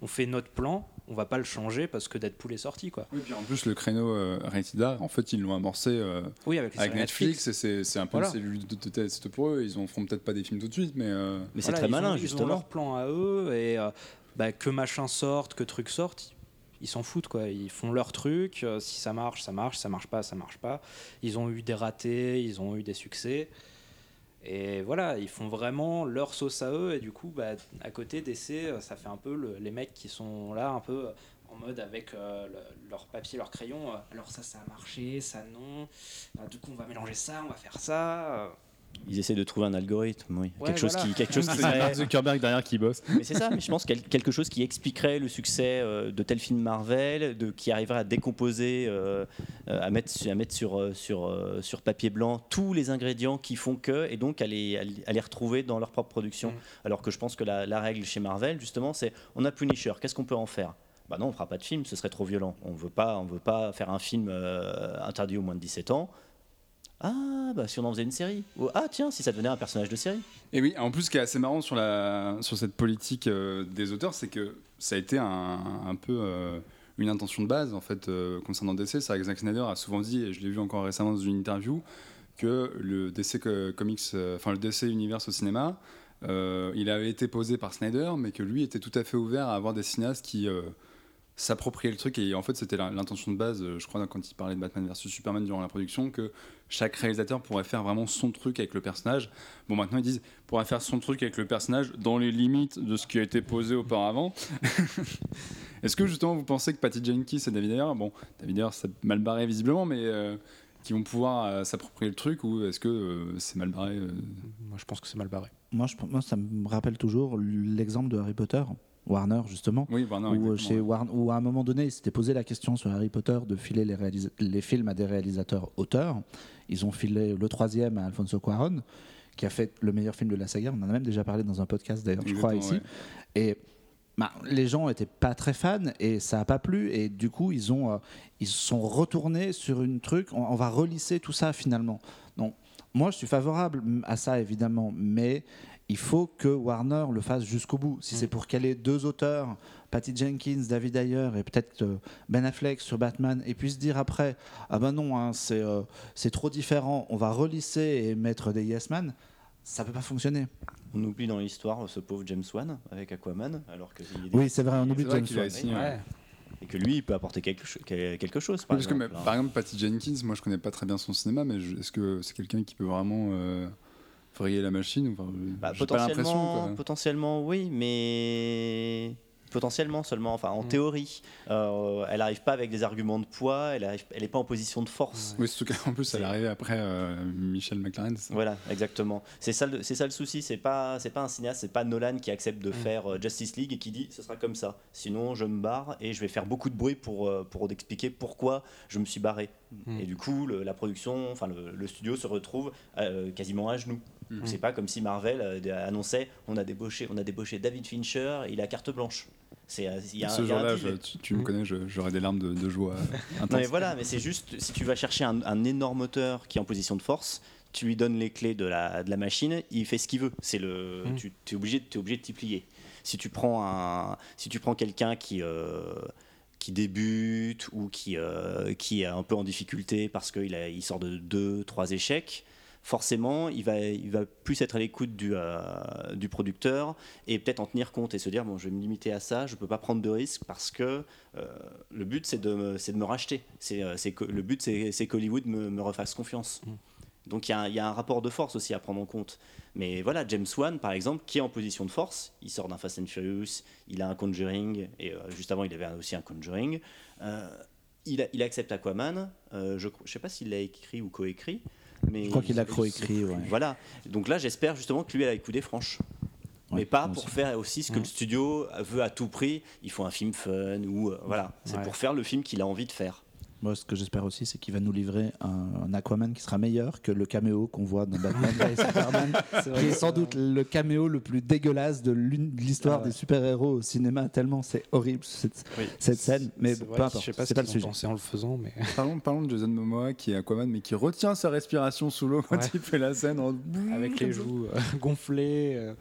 on fait notre plan, on va pas le changer parce que Deadpool est sorti quoi. Oui, puis en plus le créneau euh, Rated R, en fait ils l'ont amorcé euh, oui, avec, Netflix, et c'est un peu voilà. une cellule de, test pour eux. Ils en feront peut-être pas des films tout de suite, mais euh, mais c'est très malin justement. Ils ont leur plan à eux et euh, bah, que machin sorte, que truc sorte. Ils s'en foutent quoi, ils font leur truc, si ça marche, ça marche, ça marche pas, ça marche pas. Ils ont eu des ratés, ils ont eu des succès. Et voilà, ils font vraiment leur sauce à eux. Et du coup, bah, à côté d'essai, ça fait un peu les mecs qui sont là, un peu en mode avec euh, leur papier, leur crayon. Euh, alors ça, ça a marché, ça non. Euh, du coup, on va mélanger ça, on va faire ça. Ils essaient de trouver un algorithme, oui. quelque, chose qui, quelque chose <laughs> qui serait... Zuckerberg derrière qui bosse. Mais c'est ça, mais je pense quelque chose qui expliquerait le succès de tel film Marvel, de, qui arriverait à décomposer, à mettre, à mettre sur, sur, sur papier blanc tous les ingrédients qui font que, et donc à les, à les retrouver dans leur propre production. Mm. Alors que je pense que la, la règle chez Marvel, justement, c'est on a Punisher, qu'est-ce qu'on peut en faire? Bah non, on fera pas de film, ce serait trop violent. On veut pas, on veut pas faire un film euh, interdit aux moins de 17 ans. Ah, bah si on en faisait une série. ah tiens, si ça devenait un personnage de série. Et oui, en plus, ce qui est assez marrant sur, la, sur cette politique euh, des auteurs, c'est que ça a été un, peu euh, une intention de base, en fait, concernant DC. C'est vrai que Zack Snyder a souvent dit, et je l'ai vu encore récemment dans une interview, que le DC Comics, enfin le DC Universe au cinéma, il avait été posé par Snyder, mais que lui était tout à fait ouvert à avoir des cinéastes qui s'approprier le truc. Et en fait, c'était l'intention de base, euh, je crois, quand il parlait de Batman vs Superman durant la production, que chaque réalisateur pourrait faire vraiment son truc avec le personnage. Bon, maintenant, ils disent pourrait faire son truc avec le personnage dans les limites de ce qui a été posé auparavant. <laughs> Est-ce que justement, vous pensez que Patty Jenkins et David Ayer, bon, David Ayer, c'est mal barré visiblement, mais. Euh, qui vont pouvoir euh, s'approprier le truc ou est-ce que c'est mal barré Moi je pense que c'est mal barré. Moi, je, moi ça me rappelle toujours l'exemple de Harry Potter. Warner justement, oui, où, chez Warner, où à un moment donné, ils s'étaient posé la question sur Harry Potter de filer les, les, films à des réalisateurs auteurs. Ils ont filé le troisième à Alfonso Cuarón, qui a fait le meilleur film de la saga. On en a même déjà parlé dans un podcast d'ailleurs, je crois ici. Et bah, les gens n'étaient pas très fans et ça n'a pas plu et du coup ils ont euh, ils sont retournés sur une truc. On, on va relisser tout ça finalement. Donc moi je suis favorable à ça évidemment, mais il faut que Warner le fasse jusqu'au bout. Si mm. c'est pour caler deux auteurs, Patty Jenkins, David Ayer et peut-être euh, Ben Affleck sur Batman, et puis se dire après, ah ben non, hein, euh, c'est trop différent, on va relisser et mettre des Yes Man, ça peut pas fonctionner. On oublie dans l'histoire ce pauvre James Wan avec Aquaman, alors que oui c'est vrai, on oublie James Wan. Et que lui, il peut apporter quelque, quelque chose. Par, exemple, que, par exemple, Patty Jenkins, moi je connais pas très bien son cinéma, mais est-ce que c'est quelqu'un qui peut vraiment euh, frayer la machine enfin, bah, potentiellement, potentiellement, oui, mais potentiellement seulement, enfin en mm. théorie. Euh, elle n'arrive pas avec des arguments de poids, elle n'est elle pas en position de force. Oui, surtout qu'en plus elle est arrivée après euh, Michel McLaren. Voilà, exactement. C'est ça, c'est ça le souci, c'est pas, c'est pas un cinéaste, c'est pas Nolan qui accepte de mm. faire euh, Justice League et qui dit ce sera comme ça. Sinon je me barre et je vais faire beaucoup de bruit pour, pour expliquer pourquoi je me suis barré. Mm. Et du coup la production, enfin le, studio se retrouve quasiment à genoux. C'est pas comme si Marvel annonçait on a débauché, on a débauché David Fincher, il a carte blanche. Euh, ce jour-là, tu, me connais, j'aurais des larmes de, joie. <laughs> mais voilà, mais c'est juste, si tu vas chercher un, énorme moteur qui est en position de force, tu lui donnes les clés de la, de la machine, il fait ce qu'il veut. C'est le, mm. tu es obligé, es obligé de t'y plier. Si tu prends, un, si tu prends quelqu'un qui, euh, qui débute ou qui, euh, qui est un peu en difficulté parce qu'il il sort de deux, trois échecs, forcément, il va, il va plus être à l'écoute du, euh, du producteur et peut-être en tenir compte et se dire bon, je vais me limiter à ça, je ne peux pas prendre de risques parce que euh, le but c'est de, me, de me racheter. C'est, euh, le but c'est, qu'Hollywood me, me, refasse confiance. Mm. Donc il y, y, a un rapport de force aussi à prendre en compte. Mais voilà, James Wan, par exemple, qui est en position de force, il sort d'un Fast and Furious, il a un Conjuring, et juste avant il avait aussi un Conjuring. il, il, accepte Aquaman, je ne sais pas s'il l'a écrit ou coécrit, je crois qu'il a écrit Voilà. Donc là, j'espère justement que lui, a écouté franche. mais pas pour faire aussi ce que le studio veut à tout prix. Il faut un film fun ou euh, voilà. C'est pour faire le film qu'il a envie de faire. Moi, ce que j'espère aussi, c'est qu'il va nous livrer un, Aquaman qui sera meilleur que le caméo qu'on voit dans Batman <laughs> et Superman, qui est sans doute le caméo le plus dégueulasse de l'histoire ah des super-héros au cinéma, tellement c'est horrible cette, scène. Mais peu importe, je sais pas c'est pas le sujet. en le faisant, mais <laughs> parlons, parlons de Jason Momoa qui est Aquaman, mais qui retient sa respiration sous l'eau quand il fait la scène avec les <laughs> joues euh, gonflées. Euh,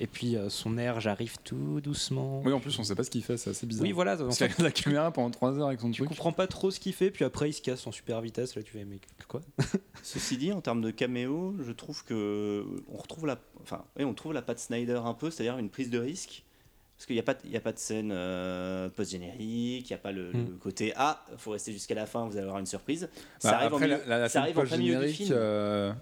Et puis euh, son air, j'arrive tout doucement. Oui, en plus, on sait pas ce qu'il fait, c'est assez bizarre. Oui, voilà. Parce qu'il regarde la caméra pendant 3 heures avec son tu truc. comprends pas trop ce qu'il fait, puis après il se casse en super vitesse. Là, tu fais, mais quoi <laughs> Ceci dit, en termes de caméo, je trouve que on retrouve la, enfin, oui, on trouve la patte Snyder un peu, c'est-à-dire une prise de risque. Parce qu'il n'y a, pas il y a pas de scène euh, post-générique, il n'y a pas le, le Mm. côté Ah, faut rester jusqu'à la fin, vous allez avoir une surprise. Ça Bah, arrive en après, milieu, la, la, la ça scène arrive en plein milieu du post-générique, film. euh,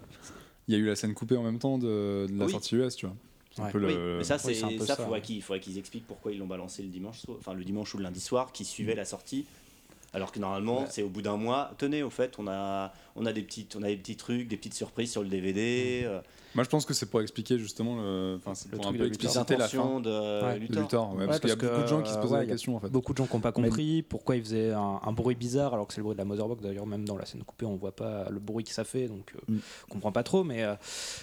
il y a eu la scène coupée en même temps de, de la Oui. sortie US, tu vois. Un peu Oui, le- mais ça, oui, c'est peu ça, ça, faudrait qu'ils expliquent pourquoi ils l'ont balancé le dimanche, soir- enfin le dimanche ou le lundi soir, qui suivait Mm. la sortie. Alors que normalement, c'est au bout d'un mois. Tenez, au fait, on a, on a des petites, on a des petits trucs, des petites surprises sur le DVD. euh, Moi, je pense que c'est pour expliquer justement, enfin, c'est pour un peu Luthor. expliciter la fin de Ouais. de Luthor. Luthor. ouais, Ouais, parce qu'il y a beaucoup de gens qui se euh, posaient ouais, la question en fait. Beaucoup de gens qui n'ont pas Mais- compris pourquoi il faisait un, un bruit bizarre alors que c'est le bruit de la Motherbox. D'ailleurs, même dans la scène coupée, on voit pas le bruit que ça fait, donc euh, Mm. on comprend pas trop. Mais euh,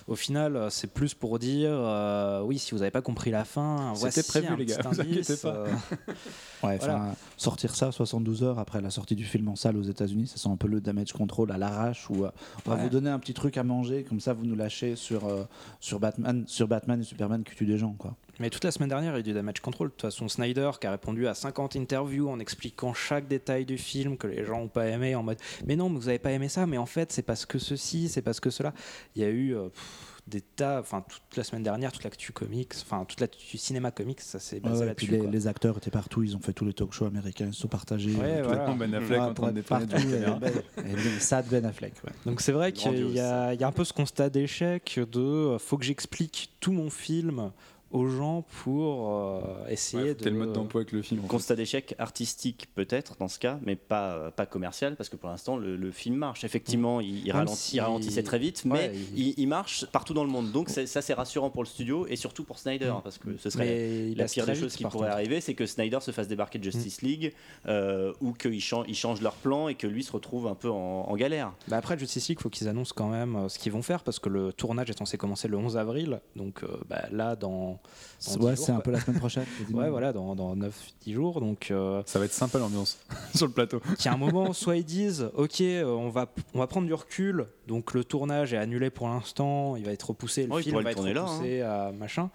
au final, euh, c'est plus pour dire euh, oui, si vous n'avez pas compris la fin, C'était prévu, un les gars, <laughs> vous inquiétez indice, pas. euh, <laughs> Ouais, Voilà. enfin, sortir ça 72 heures après la sortie du film en salle aux États-Unis, ça sent un peu le damage control à l'arrache où euh, on va vous donner un petit truc à manger, comme ça vous nous lâchez sur, euh, sur, Batman, sur Batman et Superman qui tuent des gens. Quoi. Mais toute la semaine dernière, il y a eu du damage control. De toute façon, Snyder qui a répondu à 50 interviews en expliquant chaque détail du film que les gens n'ont pas aimé, en mode Mais non, mais vous avez pas aimé ça, mais en fait, c'est parce que ceci, c'est parce que cela. Il y a eu euh, pff, des tas, enfin, toute la semaine dernière, toute l'actu comics, enfin, toute l'actu cinéma comics, ça s'est Ouais, basé ouais, là-dessus. les, les acteurs étaient partout, ils ont fait tous les talk shows américains, ils se sont partagés. Ouais, tout- voilà. Complètement Ben Affleck Ouais, en train de la partout, caméra. et, ben, et sad Ben Affleck. ouais. Donc c'est vrai qu'il y a un peu ce constat d'échec de euh, faut que j'explique tout mon film aux gens pour euh, essayer Ouais, de. le mode d'emploi avec le film. en fait. Constat d'échec artistique peut-être dans ce cas, mais pas, euh, pas commercial parce que pour l'instant le, le film marche. Effectivement, il, ralentit- si- il ralentissait très vite, Ouais, mais il- il, il marche partout dans le monde. Donc ça c'est rassurant pour le studio et surtout pour Snyder Mm. parce que ce serait Mais la pire des choses qui pourrait arriver, c'est que Snyder se fasse débarquer de Justice League euh, ou qu'ils changent, ils changent leur plan et que lui se retrouve un peu en, en galère. Bah après Justice League, il faut qu'ils annoncent quand même ce qu'ils vont faire parce que le tournage est censé commencer le 11 avril. Donc euh, bah, là, dans. Dans Ouais, 10 jours, c'est un peu la semaine prochaine. <laughs> Ouais, voilà, dans, dans 9-10 jours. Donc, euh, Ça va être sympa l'ambiance <laughs> sur le plateau. qu'il y a un moment, soit ils disent Ok, euh, on va, on va prendre du recul. Donc le tournage est annulé pour l'instant. Il va être repoussé. Le Oh, il film pourrait va le être tourner là, repoussé à machin.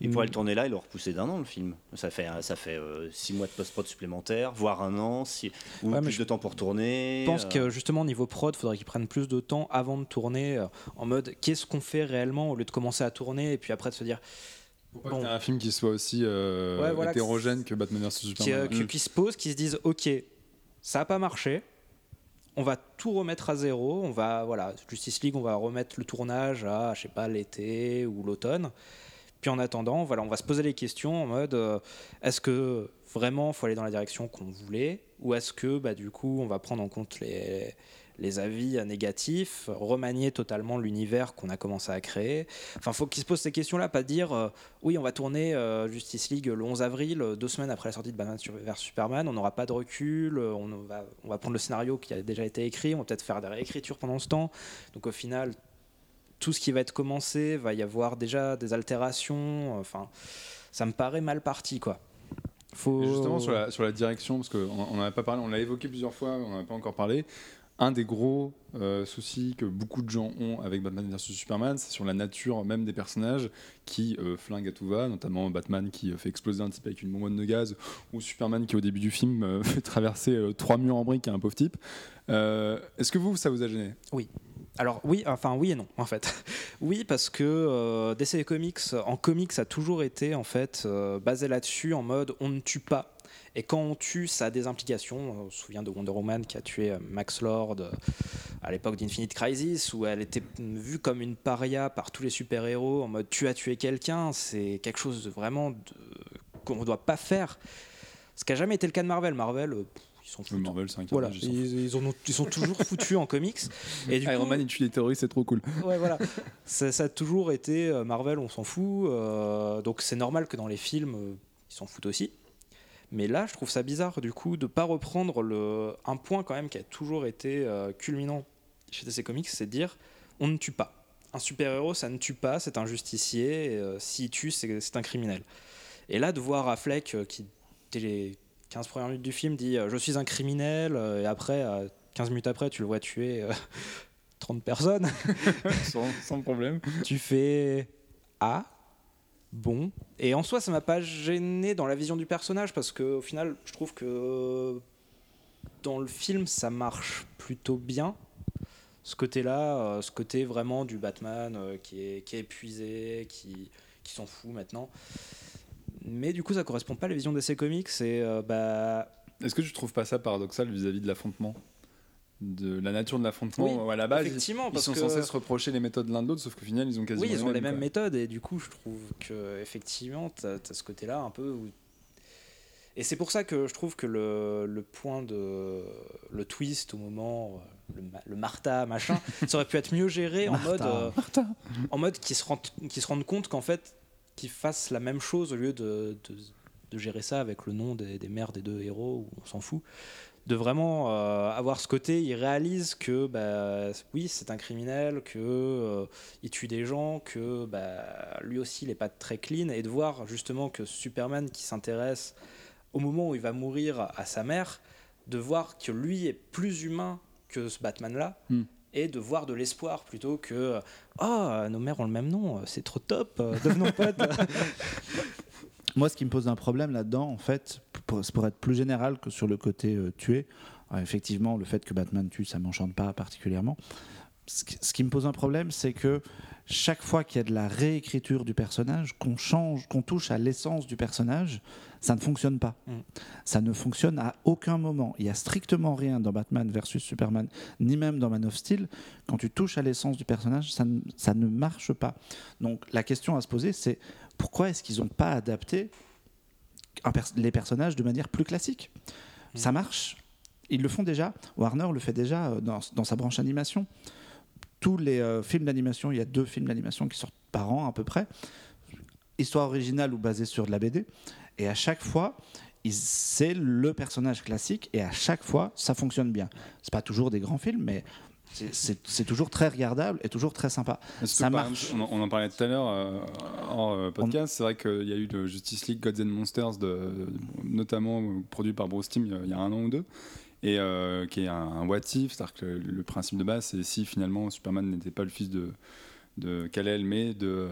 Il Mm. pourrait le tourner là et le repousser d'un an le film. Ça fait, ça fait euh, six mois de post-prod supplémentaires, voire un an, si, ou Ouais, plus je de temps pour tourner. Je pense euh, que justement au niveau prod, il faudrait qu'ils prennent plus de temps avant de tourner, euh, en mode qu'est-ce qu'on fait réellement au lieu de commencer à tourner et puis après de se dire Bon. Bon. un film qui soit aussi euh, Ouais, voilà, hétérogène que Batman vs qui, Superman? euh, qui- qui se posent, qui se disent ok, ça n'a pas marché, on va tout remettre à zéro, on va voilà Justice League, on va remettre le tournage à je sais pas l'été ou l'automne. Puis en attendant, voilà, on va se poser les questions en mode euh, est-ce que vraiment faut aller dans la direction qu'on voulait ou est-ce que bah, du coup on va prendre en compte les, les avis négatifs, remanier totalement l'univers qu'on a commencé à créer. Enfin, faut qu'ils se posent ces questions-là, pas dire euh, oui, on va tourner euh, Justice League le 11 avril, euh, deux semaines après la sortie de Batman vs Superman, on n'aura pas de recul, on va, prendre le scénario qui a déjà été écrit, on va peut-être faire des réécritures pendant ce temps. Donc au final, tout ce qui va être commencé, va y avoir déjà des altérations. Enfin, ça me paraît mal parti, quoi. Justement sur la, sur la direction, parce qu'on n'en a pas parlé, on l'a évoqué plusieurs fois, on n'en a pas encore parlé. Un des gros euh, soucis que beaucoup de gens ont avec Batman vs Superman, c'est sur la nature même des personnages qui euh, flinguent à tout va, notamment Batman qui euh, fait exploser un type avec une bonbonne de gaz, ou Superman qui au début du film <laughs> fait traverser trois murs en briques à un pauvre type. Est-ce que vous, ça vous a gêné? Alors oui, enfin oui et non en fait. <laughs> oui parce que DC Comics en comics a toujours été en fait basé là-dessus en mode on ne tue pas. Et quand on tue, ça a des implications. On se souvient de Wonder Woman qui a tué euh, Max Lord euh, à l'époque d'Infinite Crisis, où elle était vue comme une paria par tous les super-héros, en mode tu as tué quelqu'un, c'est quelque chose de vraiment de... qu'on ne doit pas faire. Ce qui n'a jamais été le cas de Marvel. Marvel, euh, ils sont foutus. Marvel, c'est un Voilà, carnage, ils s'en ils, ils, ont- ils sont toujours <laughs> foutus en comics. Et du. Iron coup- Man, il tue les terroristes, c'est trop cool. Ouais, voilà. ça, ça a toujours été Marvel, on s'en fout. euh, donc c'est normal que dans les films, ils s'en foutent aussi. Mais là, je trouve ça bizarre du coup de pas reprendre le un point quand même qui a toujours été euh, culminant chez DC Comics, c'est de dire on ne tue pas. Un super héros, ça ne tue pas, c'est un justicier. et, euh, S'il tue, c'est c'est un criminel. Et là, de voir Affleck euh, qui dès les 15 premières minutes du film dit euh, je suis un criminel et après euh, 15 minutes après, tu le vois tuer euh, <laughs> 30 personnes <laughs> sans, sans problème. tu fais Ah bon. Et en soi, ça m'a pas gêné dans la vision du personnage parce que au final, je trouve que dans le film, ça marche plutôt bien. Ce côté-là, euh, ce côté vraiment du Batman euh, qui, est, qui est épuisé, qui, qui s'en fout maintenant. Mais du coup, ça correspond pas à la vision d'essai comics. Et euh, bah. Est-ce que tu trouves pas ça paradoxal vis-à-vis de l'affrontement? De la nature de l'affrontement à la base effectivement, ils, sont censés se reprocher les méthodes l'un de l'autre sauf qu'au final ils ont quasiment oui ils ont les mêmes, méthodes et du coup je trouve que effectivement tu as, ce côté là un peu où et c'est pour ça que je trouve que le, le, point de. le twist au moment. Le, le Martha, machin, <laughs> ça aurait pu être mieux géré en mode. Euh, en mode qui se, rend, qui se rendent compte qu'en fait, qu'ils fassent la même chose au lieu de, de, de gérer ça avec le nom des, des, mères des deux héros, on s'en fout. De vraiment euh, avoir ce côté, il réalise que bah, oui, c'est un criminel, que euh, il tue des gens, que bah, lui aussi il n'est pas très clean, et de voir justement que Superman qui s'intéresse au moment où il va mourir à sa mère, de voir que lui est plus humain que ce Batman-là. Hmm. Et de voir de l'espoir plutôt que Oh, nos mères ont le même nom, c'est trop top, devenons potes. <laughs> Moi, ce qui me pose un problème là-dedans, en fait, pour, pour, être plus général que sur le côté euh, tué, effectivement, le fait que Batman tue, ça m'enchante pas particulièrement. Ce, ce qui me pose un problème, c'est que chaque fois qu'il y a de la réécriture du personnage, qu'on change, qu'on touche à l'essence du personnage, ça ne fonctionne pas. Mm. Ça ne fonctionne à aucun moment. Il y a strictement rien dans Batman versus Superman, ni même dans Man of Steel. Quand tu touches à l'essence du personnage, ça ne, ça ne marche pas. Donc la question à se poser, c'est pourquoi est-ce qu'ils n'ont pas adapté les personnages de manière plus classique? Mm. Ça marche? Ils le font déjà? Warner le fait déjà euh, dans, dans sa branche animation tous les euh, films d'animation, il y a deux films d'animation qui sortent par an à peu près, histoire originale ou basée sur de la BD. Et à chaque fois, c'est le personnage classique et à chaque fois, ça fonctionne bien. C'est pas toujours des grands films, mais c'est toujours très regardable et toujours très sympa. Ça marche. on, en parlait tout à l'heure euh, en euh, podcast. C'est vrai qu'il y a eu le Justice League Gods and Monsters, de, notamment produit par Bruce Timm il y a un an ou deux et euh, qui est un, what if, c'est-à-dire que le, principe de base, c'est si finalement Superman n'était pas le fils de, de Kal-El, mais de, euh,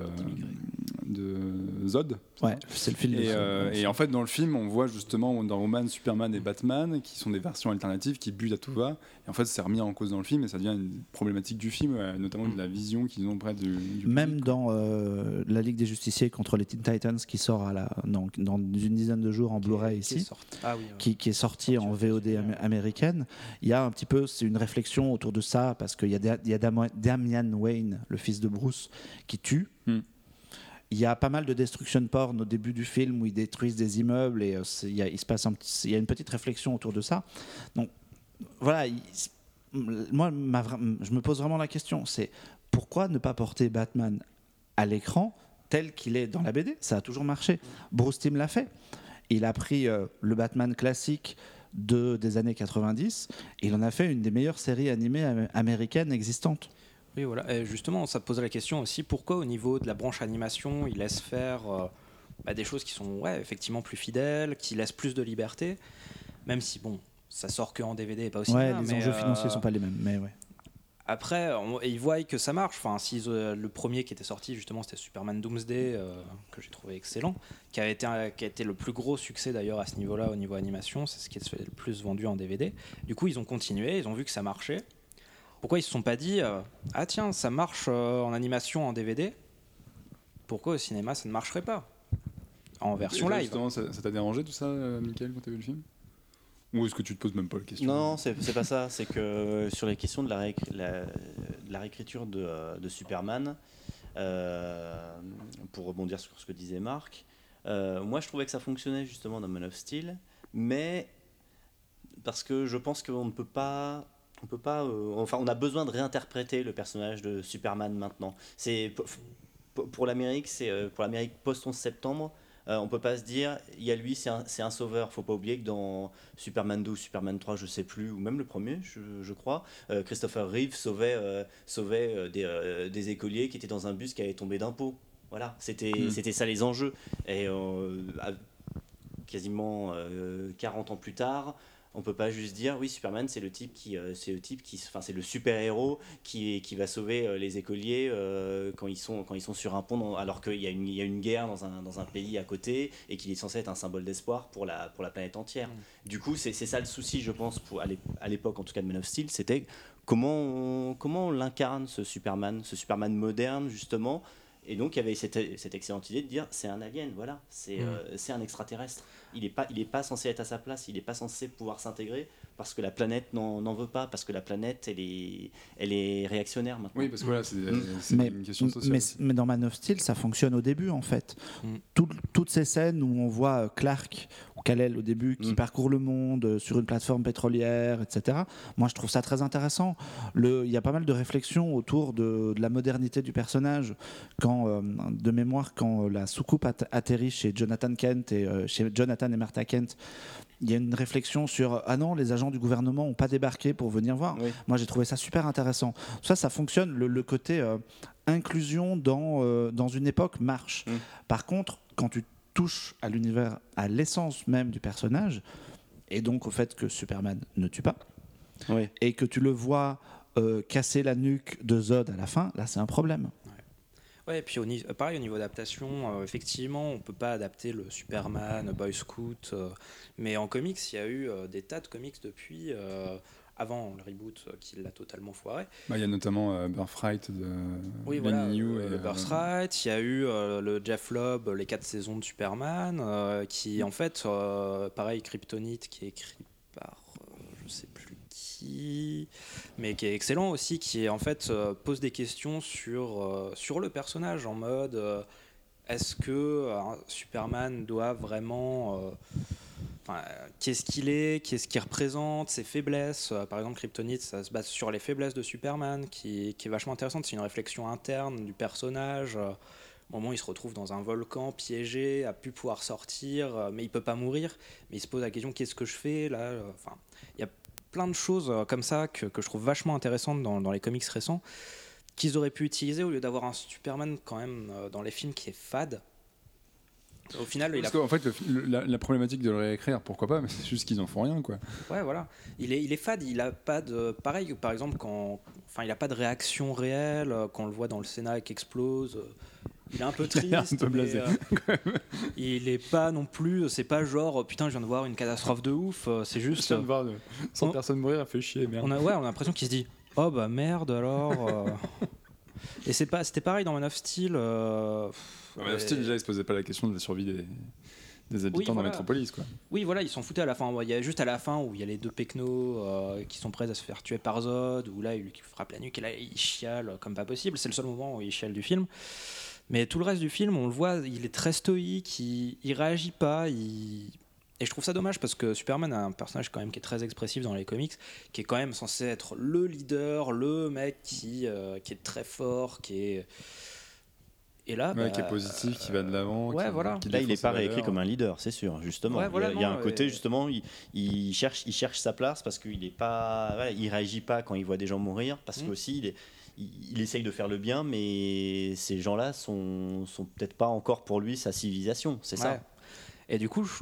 de Zod. Ouais, c'est le film. Et, euh, et, en fait, dans le film, on voit justement Wonder Woman, Superman et Batman, qui sont des versions alternatives qui butent à tout va. Et en fait, c'est remis en cause dans le film et ça devient une problématique du film, notamment de la vision qu'ils ont près du. Même dans euh, La Ligue des Justiciers contre les Teen Titans, qui sort à la, dans, dans une dizaine de jours en Blu-ray ici, ah qui, qui, est sorti en VOD américaine, il y a un petit peu, c'est une réflexion autour de ça, parce qu'il y a, y a Damian Wayne, le fils de Bruce, qui tue. Hmm. Il y a pas mal de destruction porn au début du film où ils détruisent des immeubles et euh, il, y a, il, se passe il y a une petite réflexion autour de ça. Donc voilà, moi je me pose vraiment la question, c'est pourquoi ne pas porter Batman à l'écran tel qu'il est dans la BD Ça a toujours marché. Bruce Timm l'a fait. Il a pris euh, le Batman classique de, des années 90 et il en a fait une des meilleures séries animées américaines existantes. Oui, voilà. Et justement, ça pose la question aussi pourquoi, au niveau de la branche animation, il laisse faire euh, bah, des choses qui sont ouais, effectivement plus fidèles, qui laissent plus de liberté, même si, bon, ça sort que en DVD et pas aussi. Ouais, les enjeux euh, financiers sont pas les mêmes, mais ouais. Après, ils voient que ça marche. Enfin, si euh, le premier qui était sorti justement, c'était Superman Doomsday, que j'ai trouvé excellent, qui a été qui a été le plus gros succès d'ailleurs à ce niveau-là au niveau animation. C'est ce qui est le plus vendu en DVD. Du coup, ils ont continué, ils ont vu que ça marchait. Pourquoi ils se sont pas dit euh, ah tiens ça marche euh, en animation en DVD Pourquoi au cinéma ça ne marcherait pas? En version live. ça t'a dérangé tout ça, euh, Michael, quand t'as vu le film? Ou est-ce que tu te poses même pas la question? Non, c'est pas ça. <laughs> C'est que sur les questions de la, la, réécriture de, Superman, pour rebondir sur ce que disait Marc, moi je trouvais que ça fonctionnait justement dans Man of Steel, mais parce que je pense qu'on ne peut pas on peut pas. Euh, enfin, on a besoin de réinterpréter le personnage de Superman maintenant. C'est pour l'Amérique, c'est euh, pour l'Amérique post 11 septembre. Euh, on peut pas se dire, il y a lui, c'est un, un, sauveur. Faut pas oublier que dans Superman 2 Superman 3, je sais plus, ou même le premier, je, crois, Christopher Reeve sauvait, sauvait des, des, écoliers qui étaient dans un bus qui avait tombé d'impôts. Voilà, c'était hmm. c'était ça les enjeux. Et quasiment 40 ans plus tard, On peut pas juste dire oui Superman c'est le type qui euh, c'est le type qui enfin c'est le super héros qui qui va sauver euh, les écoliers euh, quand ils sont quand ils sont sur un pont alors qu'il y a une il y a une guerre dans un, dans un pays à côté et qu'il est censé être un symbole d'espoir pour la pour la planète entière. Mm. Du coup c'est ça le souci je pense pour à l'époque en tout cas de Man of Steel c'était comment on, comment l'incarne ce Superman ce Superman moderne justement et donc il y avait cette, cette excellente idée de dire c'est un alien voilà c'est Mm. c'est un extraterrestre il n'est pas, censé être à sa place, il n'est pas censé pouvoir s'intégrer parce que la planète n'en veut pas, parce que la planète, elle est, elle est réactionnaire maintenant. Oui, parce que voilà, c'est Mm. une question sociale. mais, mais dans Man of Steel, ça fonctionne au début en fait. Mm. Tout- toutes ces scènes où on voit euh, Clark ou Kal-El au début qui Mm. parcourt le monde euh, sur une plateforme pétrolière, etc. Moi, je trouve ça très intéressant. Il y a pas mal de réflexions autour de, de la modernité du personnage. Quand, euh, de mémoire, quand la soucoupe at- atterrit chez Jonathan Kent et euh, chez Jonathan et Martha Kent, il y a une réflexion sur ah non, les agents du gouvernement n'ont pas débarqué pour venir voir. Oui. Moi, j'ai trouvé ça super intéressant. Ça, ça fonctionne. Le, le côté euh, inclusion dans, euh, dans une époque marche. Mm. Par contre, quand tu touches à l'univers, à l'essence même du personnage, et donc au fait que Superman ne tue pas, Oui. et que tu le vois euh, casser la nuque de Zod à la fin, là, c'est un problème. Ouais, et puis au ni- pareil au niveau adaptation, euh, effectivement, on peut pas adapter le Superman, Boy Scout, euh, mais en comics, il y a eu euh, des tas de comics depuis, euh, avant le reboot euh, qui l'a totalement foiré. Bah, Il y a notamment euh, Birthright de Oui, Ben voilà, euh, et, euh, Birthright, il y a eu euh, le Jeff Lobb, les quatre saisons de Superman, euh, qui en fait, euh, pareil, Kryptonite, qui est écrit par euh, mais qui est excellent aussi, qui est, en fait euh, pose des questions sur, euh, sur le personnage en mode euh, est-ce que Superman doit vraiment qu'est-ce qu'il est, qu'est-ce qu'il représente, ses faiblesses. Par exemple, Kryptonite, ça se base sur les faiblesses de Superman, qui, est vachement intéressante. C'est une réflexion interne du personnage. Au moment où il se retrouve dans un volcan piégé, a pu pouvoir sortir, mais il peut pas mourir. Mais il se pose la question qu'est-ce que je fais là Enfin, il y a plein de choses euh, comme ça que, que je trouve vachement intéressantes dans, dans les comics récents qu'ils auraient pu utiliser au lieu d'avoir un Superman quand même euh, dans les films qui est fade. Au final, il a Parce qu'en fait, le- le- la, la problématique de le réécrire, pourquoi pas, mais c'est juste qu'ils en font rien, quoi. Ouais, voilà. Il est, il est fade. Il a pas de. Pareil, par exemple, quand. Enfin, il a pas de réaction réelle euh, quand on le voit dans le Sénat qui explose. Euh, Il est un peu <laughs> Il a triste. l'air un peu mais, blasé. euh, il est pas non plus. C'est pas genre oh, putain, je viens de voir une catastrophe de ouf. euh, C'est Je juste. viens de voir de- 100 on- personnes mourir, ça fait chier, merde. On a, ouais, on a l'impression qu'il se dit oh bah merde alors. euh. Et c'est pas, c'était pareil dans Man of Steel. euh, Ouais, mais ouais. Steel, déjà, il se posait pas la question de la survie des, des habitants de voilà. la métropolis, quoi. Oui, voilà, ils s'en foutaient à la fin. Il y a juste à la fin où il y a les deux pecnos euh, qui sont prêts à se faire tuer par Zod, où là, il lui frappe la nuque et là, il chiale comme pas possible. C'est le seul moment où il chiale du film. Mais tout le reste du film, on le voit, il est très stoïque, il, il réagit pas. Il... Et je trouve ça dommage parce que Superman a un personnage quand même qui est très expressif dans les comics, qui est quand même censé être le leader, le mec qui, euh, qui est très fort, qui est. Et là, Ouais, bah, qui est positif, qui va de l'avant. ouais, qui- voilà. qui Là, il n'est pas réécrit comme un leader, c'est sûr, justement. Ouais, voilà, il, y a, il y a non, un côté, justement, il, il cherche, il cherche sa place parce qu'il est pas, voilà, il réagit pas quand il voit des gens mourir, parce Mm. qu'aussi, il, est- il, il essaye de faire le bien, mais ces gens-là sont, sont peut-être pas encore pour lui sa civilisation, c'est Ouais. ça. Et du coup, je-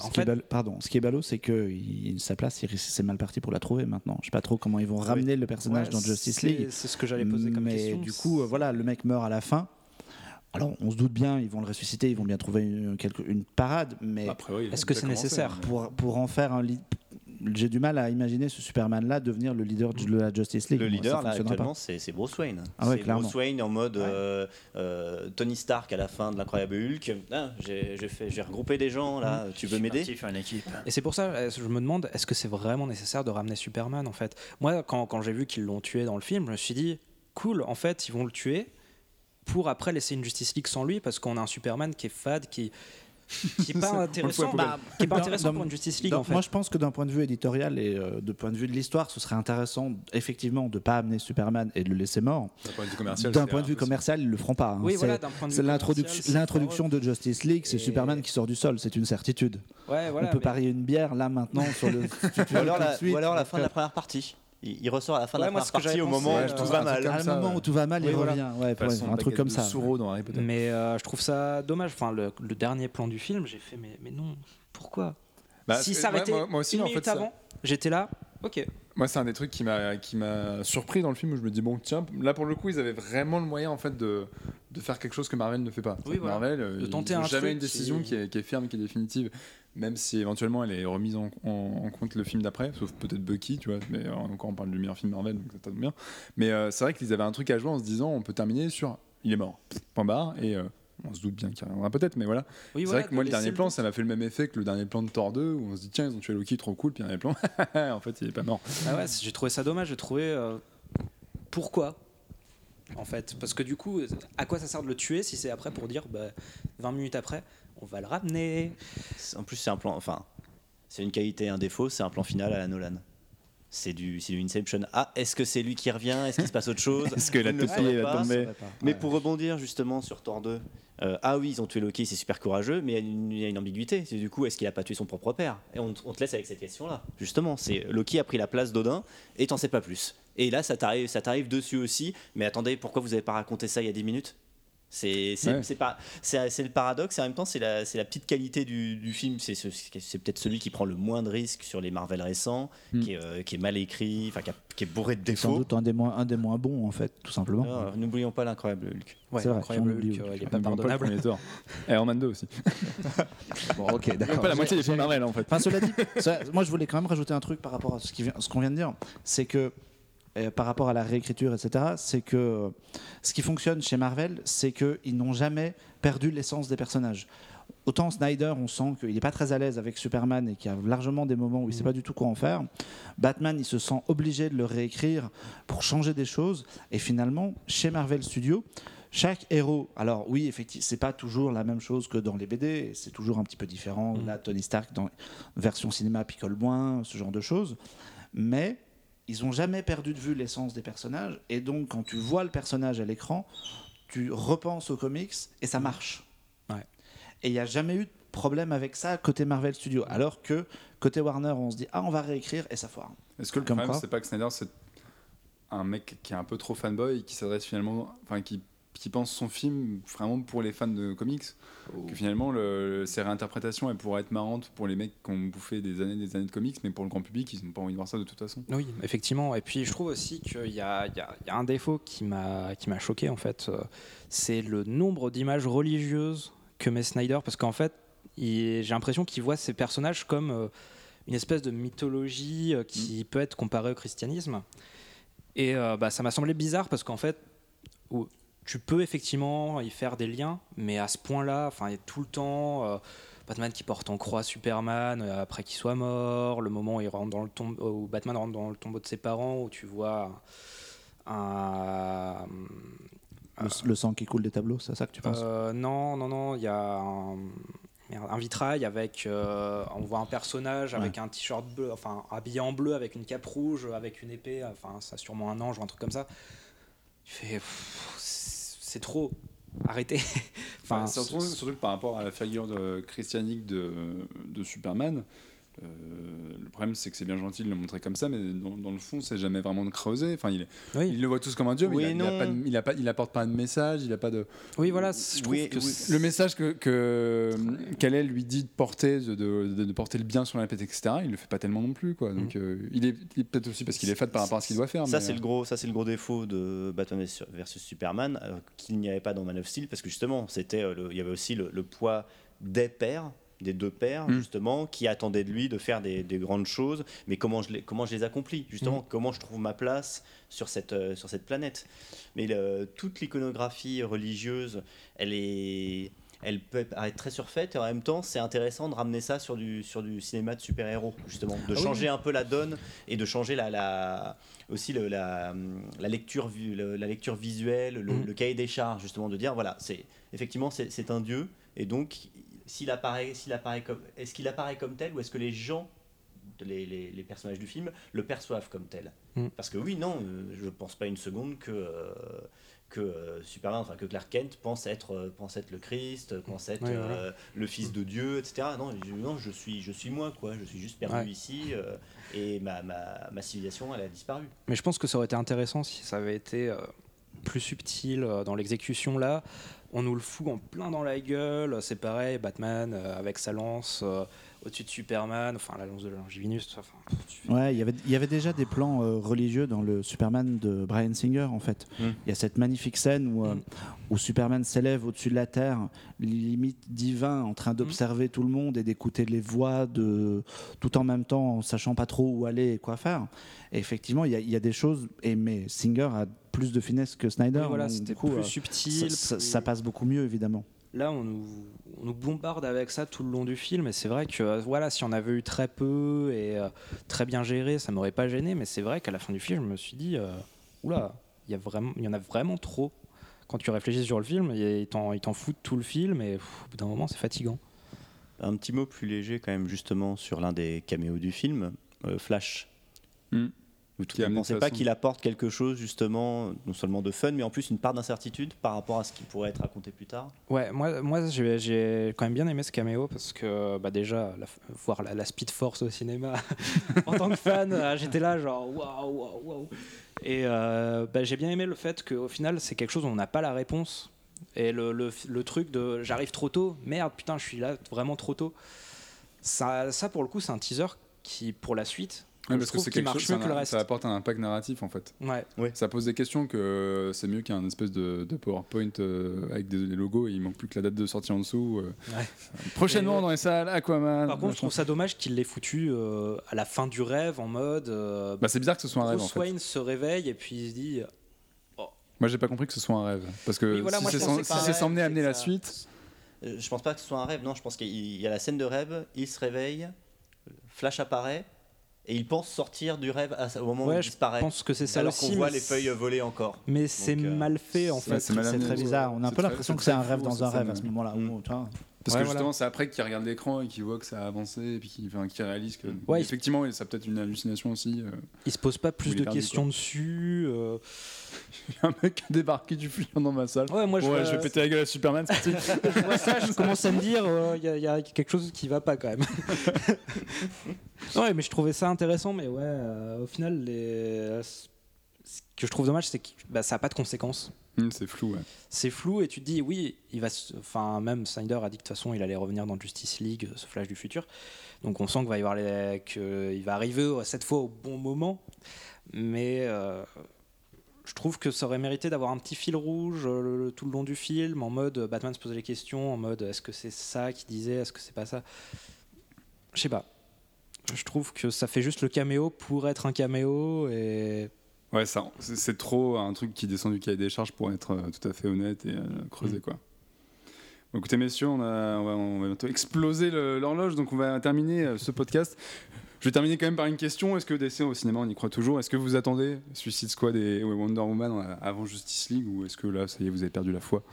Ce en qui est fait, ballot- pardon, ce qui est ballot, c'est que il- sa place, il- c'est mal parti pour la trouver maintenant. Je sais pas trop comment ils vont ramener le personnage Ouais, dans Justice League. C'est ce que j'allais poser comme mais question. du coup, euh, voilà, le mec meurt à la fin. Alors, on se doute bien, ils vont le ressusciter, ils vont bien trouver une, parade, mais oui, a Est-ce que c'est nécessaire hein. pour, pour en faire un lead. J'ai du mal à imaginer ce Superman-là devenir le leader de la Justice League. Le Moi, leader, ça là, actuellement, c'est c'est Bruce Wayne. Ah ouais, c'est. Bruce Wayne en mode Ouais. euh, euh, Tony Stark à la fin de l'Incroyable Hulk. Ah, J'ai j'ai fait- j'ai regroupé des gens, là, tu veux m'aider? Faire une équipe. Et c'est pour ça, euh, je me demande, est-ce que c'est vraiment nécessaire de ramener Superman en fait? Moi, quand, quand j'ai vu qu'ils l'ont tué dans le film, je me suis dit, cool, en fait, ils vont le tuer pour après laisser une Justice League sans lui parce qu'on a un Superman qui est fade, qui qui est pas intéressant, bah, qui est pas Dans- intéressant dans- pour une Justice League en fait. Moi, je pense que d'un point de vue éditorial et euh, de point de vue de l'histoire, ce serait intéressant, effectivement, de pas amener Superman et de le laisser mort. D'un point de vue commercial. D'un point de vue commercial, ils le feront pas. hein. oui, C'est- voilà, l'introduction, de Justice League, c'est Et- Superman qui sort du sol, c'est une certitude. Ouais, voilà, On peut mais- parier une bière là maintenant sur le. <laughs> Ou alors, la, ou alors fin de la première partie. Il, il ressort à la fin Ouais, de la moi, première ce que partie au moment où tout va mal. ça, moment où tout va mal, il voilà. revient. Ouais, Façon ouais, un truc comme ça. Mais euh, je trouve ça dommage. Enfin, le, le dernier plan du film, j'ai fait, mais, mais non, pourquoi? Bah, S'il c'est- s'arrêtait ouais, moi, moi aussi, une en minute fait, ça- avant, J'étais là, ok. Moi, c'est un des trucs qui m'a qui m'a surpris dans le film où je me dis bon tiens là pour le coup ils avaient vraiment le moyen en fait de, de faire quelque chose que Marvel ne fait pas. Oui, voilà. Marvel, euh, De tenter ils un jamais une décision qui- qui... est, qui est ferme, qui est définitive, même si éventuellement elle est remise en, en- en compte le film d'après, sauf peut-être Bucky, tu vois. Mais euh, encore on parle du meilleur film Marvel, donc ça tombe bien. Mais euh, c'est vrai qu'ils avaient un truc à jouer en se disant on peut terminer sur il est mort, point barre et euh, on se doute bien qu'il reviendra peut-être, mais voilà. Oui, c'est voilà, vrai que moi, le dernier plan, doute. ça m'a fait le même effet que le dernier plan de Thor 2, où on se dit, tiens, ils ont tué Loki, trop cool, puis dernier plan, <laughs> en fait, il est pas mort. Ah ouais, j'ai trouvé ça dommage. J'ai trouvé euh, pourquoi en fait, parce que du coup, à quoi ça sert de le tuer si c'est après pour dire bah, 20 minutes après, on va le ramener? C'est- En plus, c'est un plan. Enfin, c'est une qualité et un défaut. C'est un plan final à la Nolan. C'est du, c'est du Inception. Ah, est-ce que c'est lui qui revient? Est-ce qu'il se passe autre chose? <laughs> Est-ce que la le toupie pas. tomber? Mais pour rebondir justement sur Thor 2, euh, ah oui, ils ont tué Loki, c'est super courageux, mais il y a une, ambiguïté. C'est du coup, est-ce qu'il a pas tué son propre père? Et on, on te laisse avec cette question-là. Justement, c'est Loki a pris la place d'Odin et t'en sais pas plus. Et là, ça t'arrive, ça t'arrive dessus aussi. Mais attendez, pourquoi vous avez pas raconté ça il y a 10 minutes? C'est c'est Ouais. c'est pas c'est c'est le paradoxe et en même temps c'est la c'est la petite qualité du, du film c'est ce- c'est peut-être celui qui prend le moins de risques sur les Marvel récents Hmm. qui, est, euh, qui est mal écrit enfin qui, a- qui est bourré de Sans défauts doute un des, moins, un des moins bons, en fait, tout simplement. N'oublions pas l'incroyable Hulk Ouais, C'est vrai, incroyable on oublie, Hulk, oui. euh, il est pas pardonnable. premier Thor. <laughs> Iron Man 2 aussi. <laughs> Bon, ok, d'accord. pas la moitié des films Marvel, en fait. Enfin, cela dit, ça- moi je voulais quand même rajouter un truc par rapport à ce qui vient- ce qu'on vient de dire, c'est que euh, par rapport à la réécriture, etc., c'est que euh, ce qui fonctionne chez Marvel, c'est qu'ils n'ont jamais perdu l'essence des personnages. Autant Snyder, on sent qu'il n'est pas très à l'aise avec Superman et qu'il y a largement des moments où il ne sait pas du tout quoi en faire. Batman, il se sent obligé de le réécrire pour changer des choses. Et finalement, chez Marvel Studios, chaque héros, alors oui, effectivement, c'est pas toujours la même chose que dans les BD, c'est toujours un petit peu différent. Mm. Là, Tony Stark, dans version cinéma, picole moins, ce genre de choses. Mais ils ont jamais perdu de vue l'essence des personnages, et donc quand tu vois le personnage à l'écran, tu repenses aux comics et ça marche. Ouais. Et il n'y a jamais eu de problème avec ça côté Marvel Studios, alors que côté Warner, on se dit ah on va réécrire et ça foire. Est-ce que le Comme problème, c'est pas que Snyder, c'est un mec qui est un peu trop fanboy et qui s'adresse finalement. Enfin, qui, qui pense son film vraiment pour les fans de comics Que finalement, le, ses réinterprétations, elles pourraient être marrantes pour les mecs qui ont bouffé des années des années de comics, mais pour le grand public, ils n'ont pas envie de voir ça de toute façon. Oui, effectivement. Et puis je trouve aussi qu'il y y y a un défaut qui m'a qui m'a choqué en fait. Euh, C'est le nombre d'images religieuses que met Snyder, parce qu'en fait, j'ai l'impression qu'il voit ces personnages comme euh, une espèce de mythologie euh, qui peut être comparée au christianisme. Et euh, bah, ça m'a semblé bizarre parce qu'en fait, tu peux effectivement y faire des liens, mais à ce point-là, enfin, il y a tout le temps. euh, Batman qui porte en croix Superman euh, après qu'il soit mort, le moment où, il rentre dans le tombe- où Batman rentre dans le tombeau de ses parents, où tu vois un. Le, le sang qui coule des tableaux, c'est ça que tu penses? Euh, non, non, non, il y a un, vitrail avec. on voit un personnage avec un t-shirt bleu, enfin habillé en bleu avec une cape rouge, avec une épée, enfin, ça sûrement un ange ou un truc comme ça. Tu fais. C'est trop. Arrêtez. <laughs> Enfin, enfin, surtout, par rapport à la figure de, christianique de, de Superman, euh, le problème c'est que c'est bien gentil de le montrer comme ça, mais dans, dans le fond, c'est jamais vraiment de creuser. Enfin, il, est- Oui. il le voit tous comme un dieu, mais Oui il, a- il pas de- il a pas- il apporte pas de message, il a pas de. Oui, voilà, je trouve Oui, que Le message que, que qu'Alel lui dit de porter, de, de, de porter le bien sur la planète, etc., il le fait pas tellement non plus. Quoi. Donc, euh, il est, peut-être aussi parce qu'il est fat par rapport à ce qu'il doit faire. Ça c'est euh, le gros, ça c'est le gros défaut de Batman versus Superman euh, qu'il n'y avait pas dans Man of Steel parce que justement c'était, euh, il y avait aussi le, le poids des pères, des deux pères Mm. justement qui attendaient de lui de faire des, des grandes choses, mais comment je les, comment je les accomplis justement, comment je trouve ma place sur cette euh, sur cette planète? Mais le- toute l'iconographie religieuse, elle est elle peut paraître très surfaite et en même temps c'est intéressant de ramener ça sur du, sur du cinéma de super-héros justement, de Ah oui, changer un peu la donne et de changer la, la, aussi le- la, la, lecture, le- la lecture visuelle, le, Mhm. le cahier des charges justement, de dire voilà, c'est effectivement c'est un dieu et donc s'il apparaît, s'il apparaît comme, est-ce qu'il apparaît comme tel ou est-ce que les gens les, les- les personnages du film le perçoivent comme tel. Mm. Parce que oui, non, je pense pas une seconde que, euh, que euh, Superman, enfin que Clark Kent pense être, euh, pense être le Christ, pense être Ouais, euh, le fils de Dieu, etc. Non, je, non, je suis, je suis moi, quoi. Je suis juste perdu Ouais. ici euh, et ma, ma, ma civilisation, elle a disparu. Mais je pense que ça aurait été intéressant si ça avait été plus subtil euh, dans l'exécution là. On nous le fout en plein dans la gueule. C'est pareil, Batman euh, avec sa lance. euh, au-dessus de Superman, enfin la lance de Longivinus. Enfin, ouais, il y avait, il y avait déjà des plans euh, religieux dans le Superman de Brian Singer en fait. Mm. Il y a cette magnifique scène où, euh, Mm. où Superman s'élève au-dessus de la Terre, limite divin, en train d'observer tout le monde et d'écouter les voix, de, tout en même temps en sachant pas trop où aller et quoi faire. Et effectivement, il y y a des choses, et, mais Singer a plus de finesse que Snyder. oui, voilà, c'était plus euh, subtil. ça, ça- plus- ça passe beaucoup mieux évidemment. Là, on nous, on nous bombarde avec ça tout le long du film, et c'est vrai que euh, voilà, si on avait eu très peu et euh, très bien géré, ça m'aurait pas gêné. Mais c'est vrai qu'à la fin du film, je me suis dit, euh, oula, il y a vraiment, il y en a vraiment trop. Quand tu réfléchis sur le film, il t'en, il t'en fout de tout le film, et pff, au bout d'un moment, c'est fatigant. Un petit mot plus léger quand même justement sur l'un des caméos du film, euh, Flash. Hmm. Vous ne pensez pas qu'il apporte quelque chose justement, non seulement de fun, mais en plus une part d'incertitude par rapport à ce qui pourrait être raconté plus tard Ouais, moi, moi j'ai, quand même bien aimé ce caméo parce que bah déjà, la- voir la, la Speed Force au cinéma <laughs> en tant que fan, euh, j'étais là genre waouh, waouh, waouh. Et euh, bah, j'ai bien aimé le fait qu'au final, c'est quelque chose où on n'a pas la réponse. Et le, le- le truc de j'arrive trop tôt, merde, putain, je suis là vraiment trop tôt. Ça, ça pour le coup, c'est un teaser qui, pour la suite, Ouais, je parce que c'est quelque marche chose, mieux ça, que le reste. ça apporte un impact narratif en fait. Ouais. Ça pose des questions que c'est mieux qu'un espèce de, de PowerPoint euh, avec des, des logos et il manque plus que la date de sortie en dessous. euh. Ouais. Prochainement Et- dans les salles, Aquaman. Par contre, je trouve ça dommage qu'il l'ait foutu euh, à la fin du rêve en mode. euh, Bah, c'est bizarre que ce soit un rêve en Bruce fait. Wayne se réveille et puis il se dit Moi j'ai pas compris que ce soit un rêve. Parce que voilà, si c'est si sans rêve, amener la ça. suite. Euh, Je pense pas que ce soit un rêve, non, je pense qu'il y a la scène de rêve, il se réveille, Flash apparaît, et il pense sortir du rêve à- au moment où Ouais, il je disparaît. pense que c'est ça alors aussi. qu'on voit les feuilles voler encore. Mais c'est euh, mal fait en fait. c'est très bizarre. On a un peu l'impression que c'est un rêve dans un rêve à ce moment-là. Parce Ouais, que voilà. justement, c'est après qu'il regarde l'écran et qu'il voit que ça a avancé et puis qu'il enfin, réalise que. Ouais, il- effectivement, ça peut-être une hallucination aussi. euh. Il se pose pas plus de perdu, questions dessus. euh. <laughs> Un mec qui a débarqué du flic dans ma salle. Ouais, moi je, ouais, vois- je vais péter la gueule à Superman. <laughs> <laughs> vois ça, je commence à me dire, euh, il y, a- il y a quelque chose qui va pas quand même. ouais, mais je trouvais ça intéressant, mais ouais, euh, au final, les... ce que je trouve dommage, c'est que bah, ça a pas de conséquences. Hum, c'est flou, c'est flou et tu te dis oui il va enfin même Snyder a dit que de toute façon il allait revenir dans Justice League ce Flash du futur. Donc on sent qu'il va y avoir les, va arriver cette fois au bon moment. Mais euh, je trouve que ça aurait mérité d'avoir un petit fil rouge euh, tout le long du film en mode euh, Batman se posait les questions en mode est-ce que c'est ça qu'il disait est-ce que c'est pas ça? Je sais pas. Je trouve que ça fait juste le caméo pour être un caméo et Ouais, ça, c'est trop un truc qui descend du cahier des charges pour être euh, tout à fait honnête et euh, creusé, Mm. quoi. Bon, écoutez, messieurs, on, a- on va, on va bientôt exploser l'horloge, donc on va terminer euh, ce podcast. Je vais terminer quand même par une question. Est-ce que DC au cinéma, on y croit toujours? Est-ce que vous attendez Suicide Squad et Wonder Woman euh, avant Justice League ou est-ce que là, ça y est, vous avez perdu la foi? <laughs>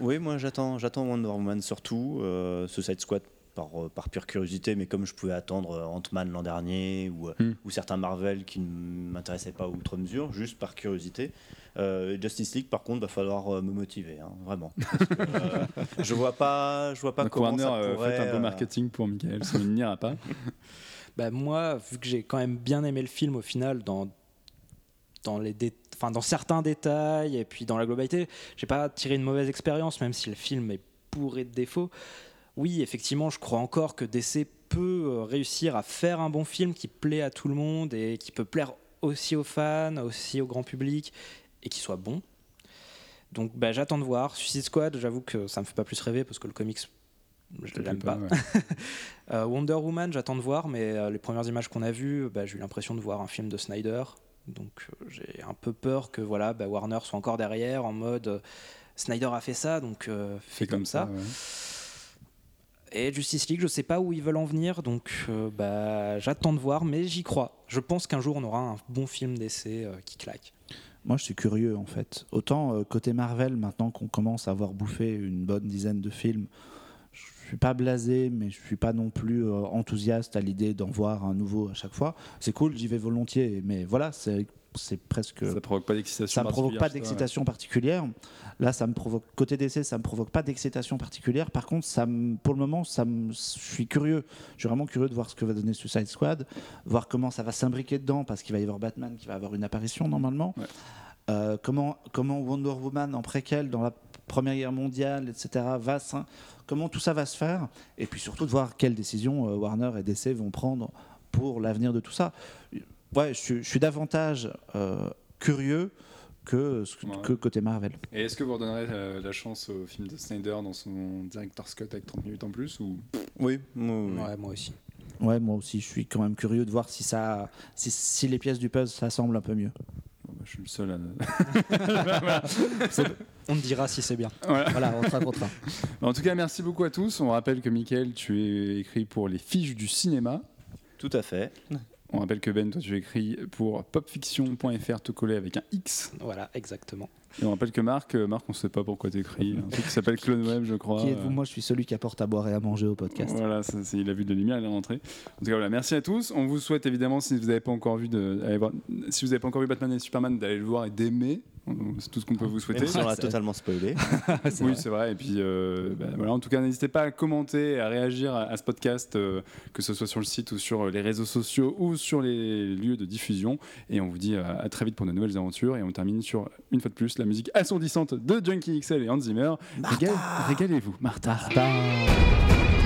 Oui, moi j'attends, j'attends Wonder Woman surtout, euh, Suicide Squad par, euh, par pure curiosité, mais comme je pouvais attendre euh, Ant-Man l'an dernier ou, euh, Hmm. ou certains Marvel qui ne m'intéressaient pas outre mesure, juste par curiosité. Euh, Justice League, par contre, va falloir euh, me motiver, hein, vraiment. Parce que, euh, je vois pas, je vois pas Donc, comment Warner, ça euh, pourrait. faites un peu marketing pour Michael, ça il n'ira pas. <laughs> Bah moi, vu que j'ai quand même bien aimé le film au final, dans, dans, les dé- enfin, dans certains détails et puis dans la globalité, j'ai pas tiré une mauvaise expérience, même si le film est bourré de défauts. Oui, effectivement, je crois encore que DC peut euh, réussir à faire un bon film qui plaît à tout le monde et qui peut plaire aussi aux fans, aussi au grand public et qui soit bon. Donc bah, j'attends de voir. Suicide Squad, j'avoue que ça me fait pas plus rêver parce que le comics, je Ça l'aime pas. ouais. <laughs> Euh, Wonder Woman, j'attends de voir, mais euh, les premières images qu'on a vues, bah, j'ai eu l'impression de voir un film de Snyder. Donc euh, j'ai un peu peur que voilà, bah, Warner soit encore derrière en mode Snyder a fait ça, donc fais Fait comme, ça. ouais. Et Justice League, je sais pas où ils veulent en venir, donc euh, bah, j'attends de voir, mais j'y crois. Je pense qu'un jour on aura un bon film d'essai euh, qui claque. Moi, je suis curieux en fait. Autant euh, côté Marvel, maintenant qu'on commence à avoir bouffé une bonne dizaine de films, je suis pas blasé, mais je suis pas non plus enthousiaste à l'idée d'en voir un nouveau à chaque fois. C'est cool, j'y vais volontiers, mais voilà, c'est c'est presque. Ça provoque pas d'excitation. ça me provoque pas d'excitation particulière. Là, ça me provoque côté DC, ça me provoque pas d'excitation particulière. Par contre, ça me, pour le moment, ça me, je suis curieux. Je suis vraiment curieux de voir ce que va donner Suicide Squad, voir comment ça va s'imbriquer dedans, parce qu'il va y avoir Batman qui va avoir une apparition normalement. Ouais. comment, comment Wonder Woman en préquel dans la Première Guerre mondiale, etc., va comment tout ça va se faire, et puis surtout de voir quelles décisions Warner et DC vont prendre pour l'avenir de tout ça. Ouais, je, suis davantage curieux que, que côté Marvel. Et est-ce que vous redonnerez euh, la chance au film de Snyder dans son director's cut avec 30 minutes en plus ou... Oui, moi, moi aussi. Ouais, moi aussi, je suis quand même curieux de voir si, ça, si, les pièces du puzzle s'assemblent un peu mieux. Bah, je suis le seul à. <laughs> on te dira si c'est bien. Voilà, on te racontera. En tout cas, merci beaucoup à tous. On rappelle que Mickaël, tu es écrit pour les fiches du cinéma. Tout à fait. On rappelle que Ben, toi, tu écris pour popfiction.fr, te coller avec un X. Voilà, exactement. Et on rappelle que Marc, euh, Marc, on ne sait pas pourquoi tu écris. Un truc qui s'appelle Clone Web, je crois. Qui êtes-vous? Moi, je suis celui qui apporte à boire et à manger au podcast. Voilà, il a vu de lumière, il est rentré. En tout cas, voilà, merci à tous. On vous souhaite évidemment, si vous n'avez pas encore vu de, si vous n'avez pas encore vu Batman et Superman, d'aller le voir et d'aimer. C'est tout ce qu'on peut vous souhaiter. on l'a totalement spoilé. <laughs> oui, c'est vrai. Et puis, euh, bah, voilà, en tout cas, n'hésitez pas à commenter, à réagir à, ce podcast, euh, que ce soit sur le site ou sur les réseaux sociaux ou sur les lieux de diffusion. Et on vous dit à, à très vite pour de nouvelles aventures. Et on termine sur, une fois de plus, la musique assourdissante de Junkie XL et Hans Zimmer. Régalez-vous, Martha. Martha.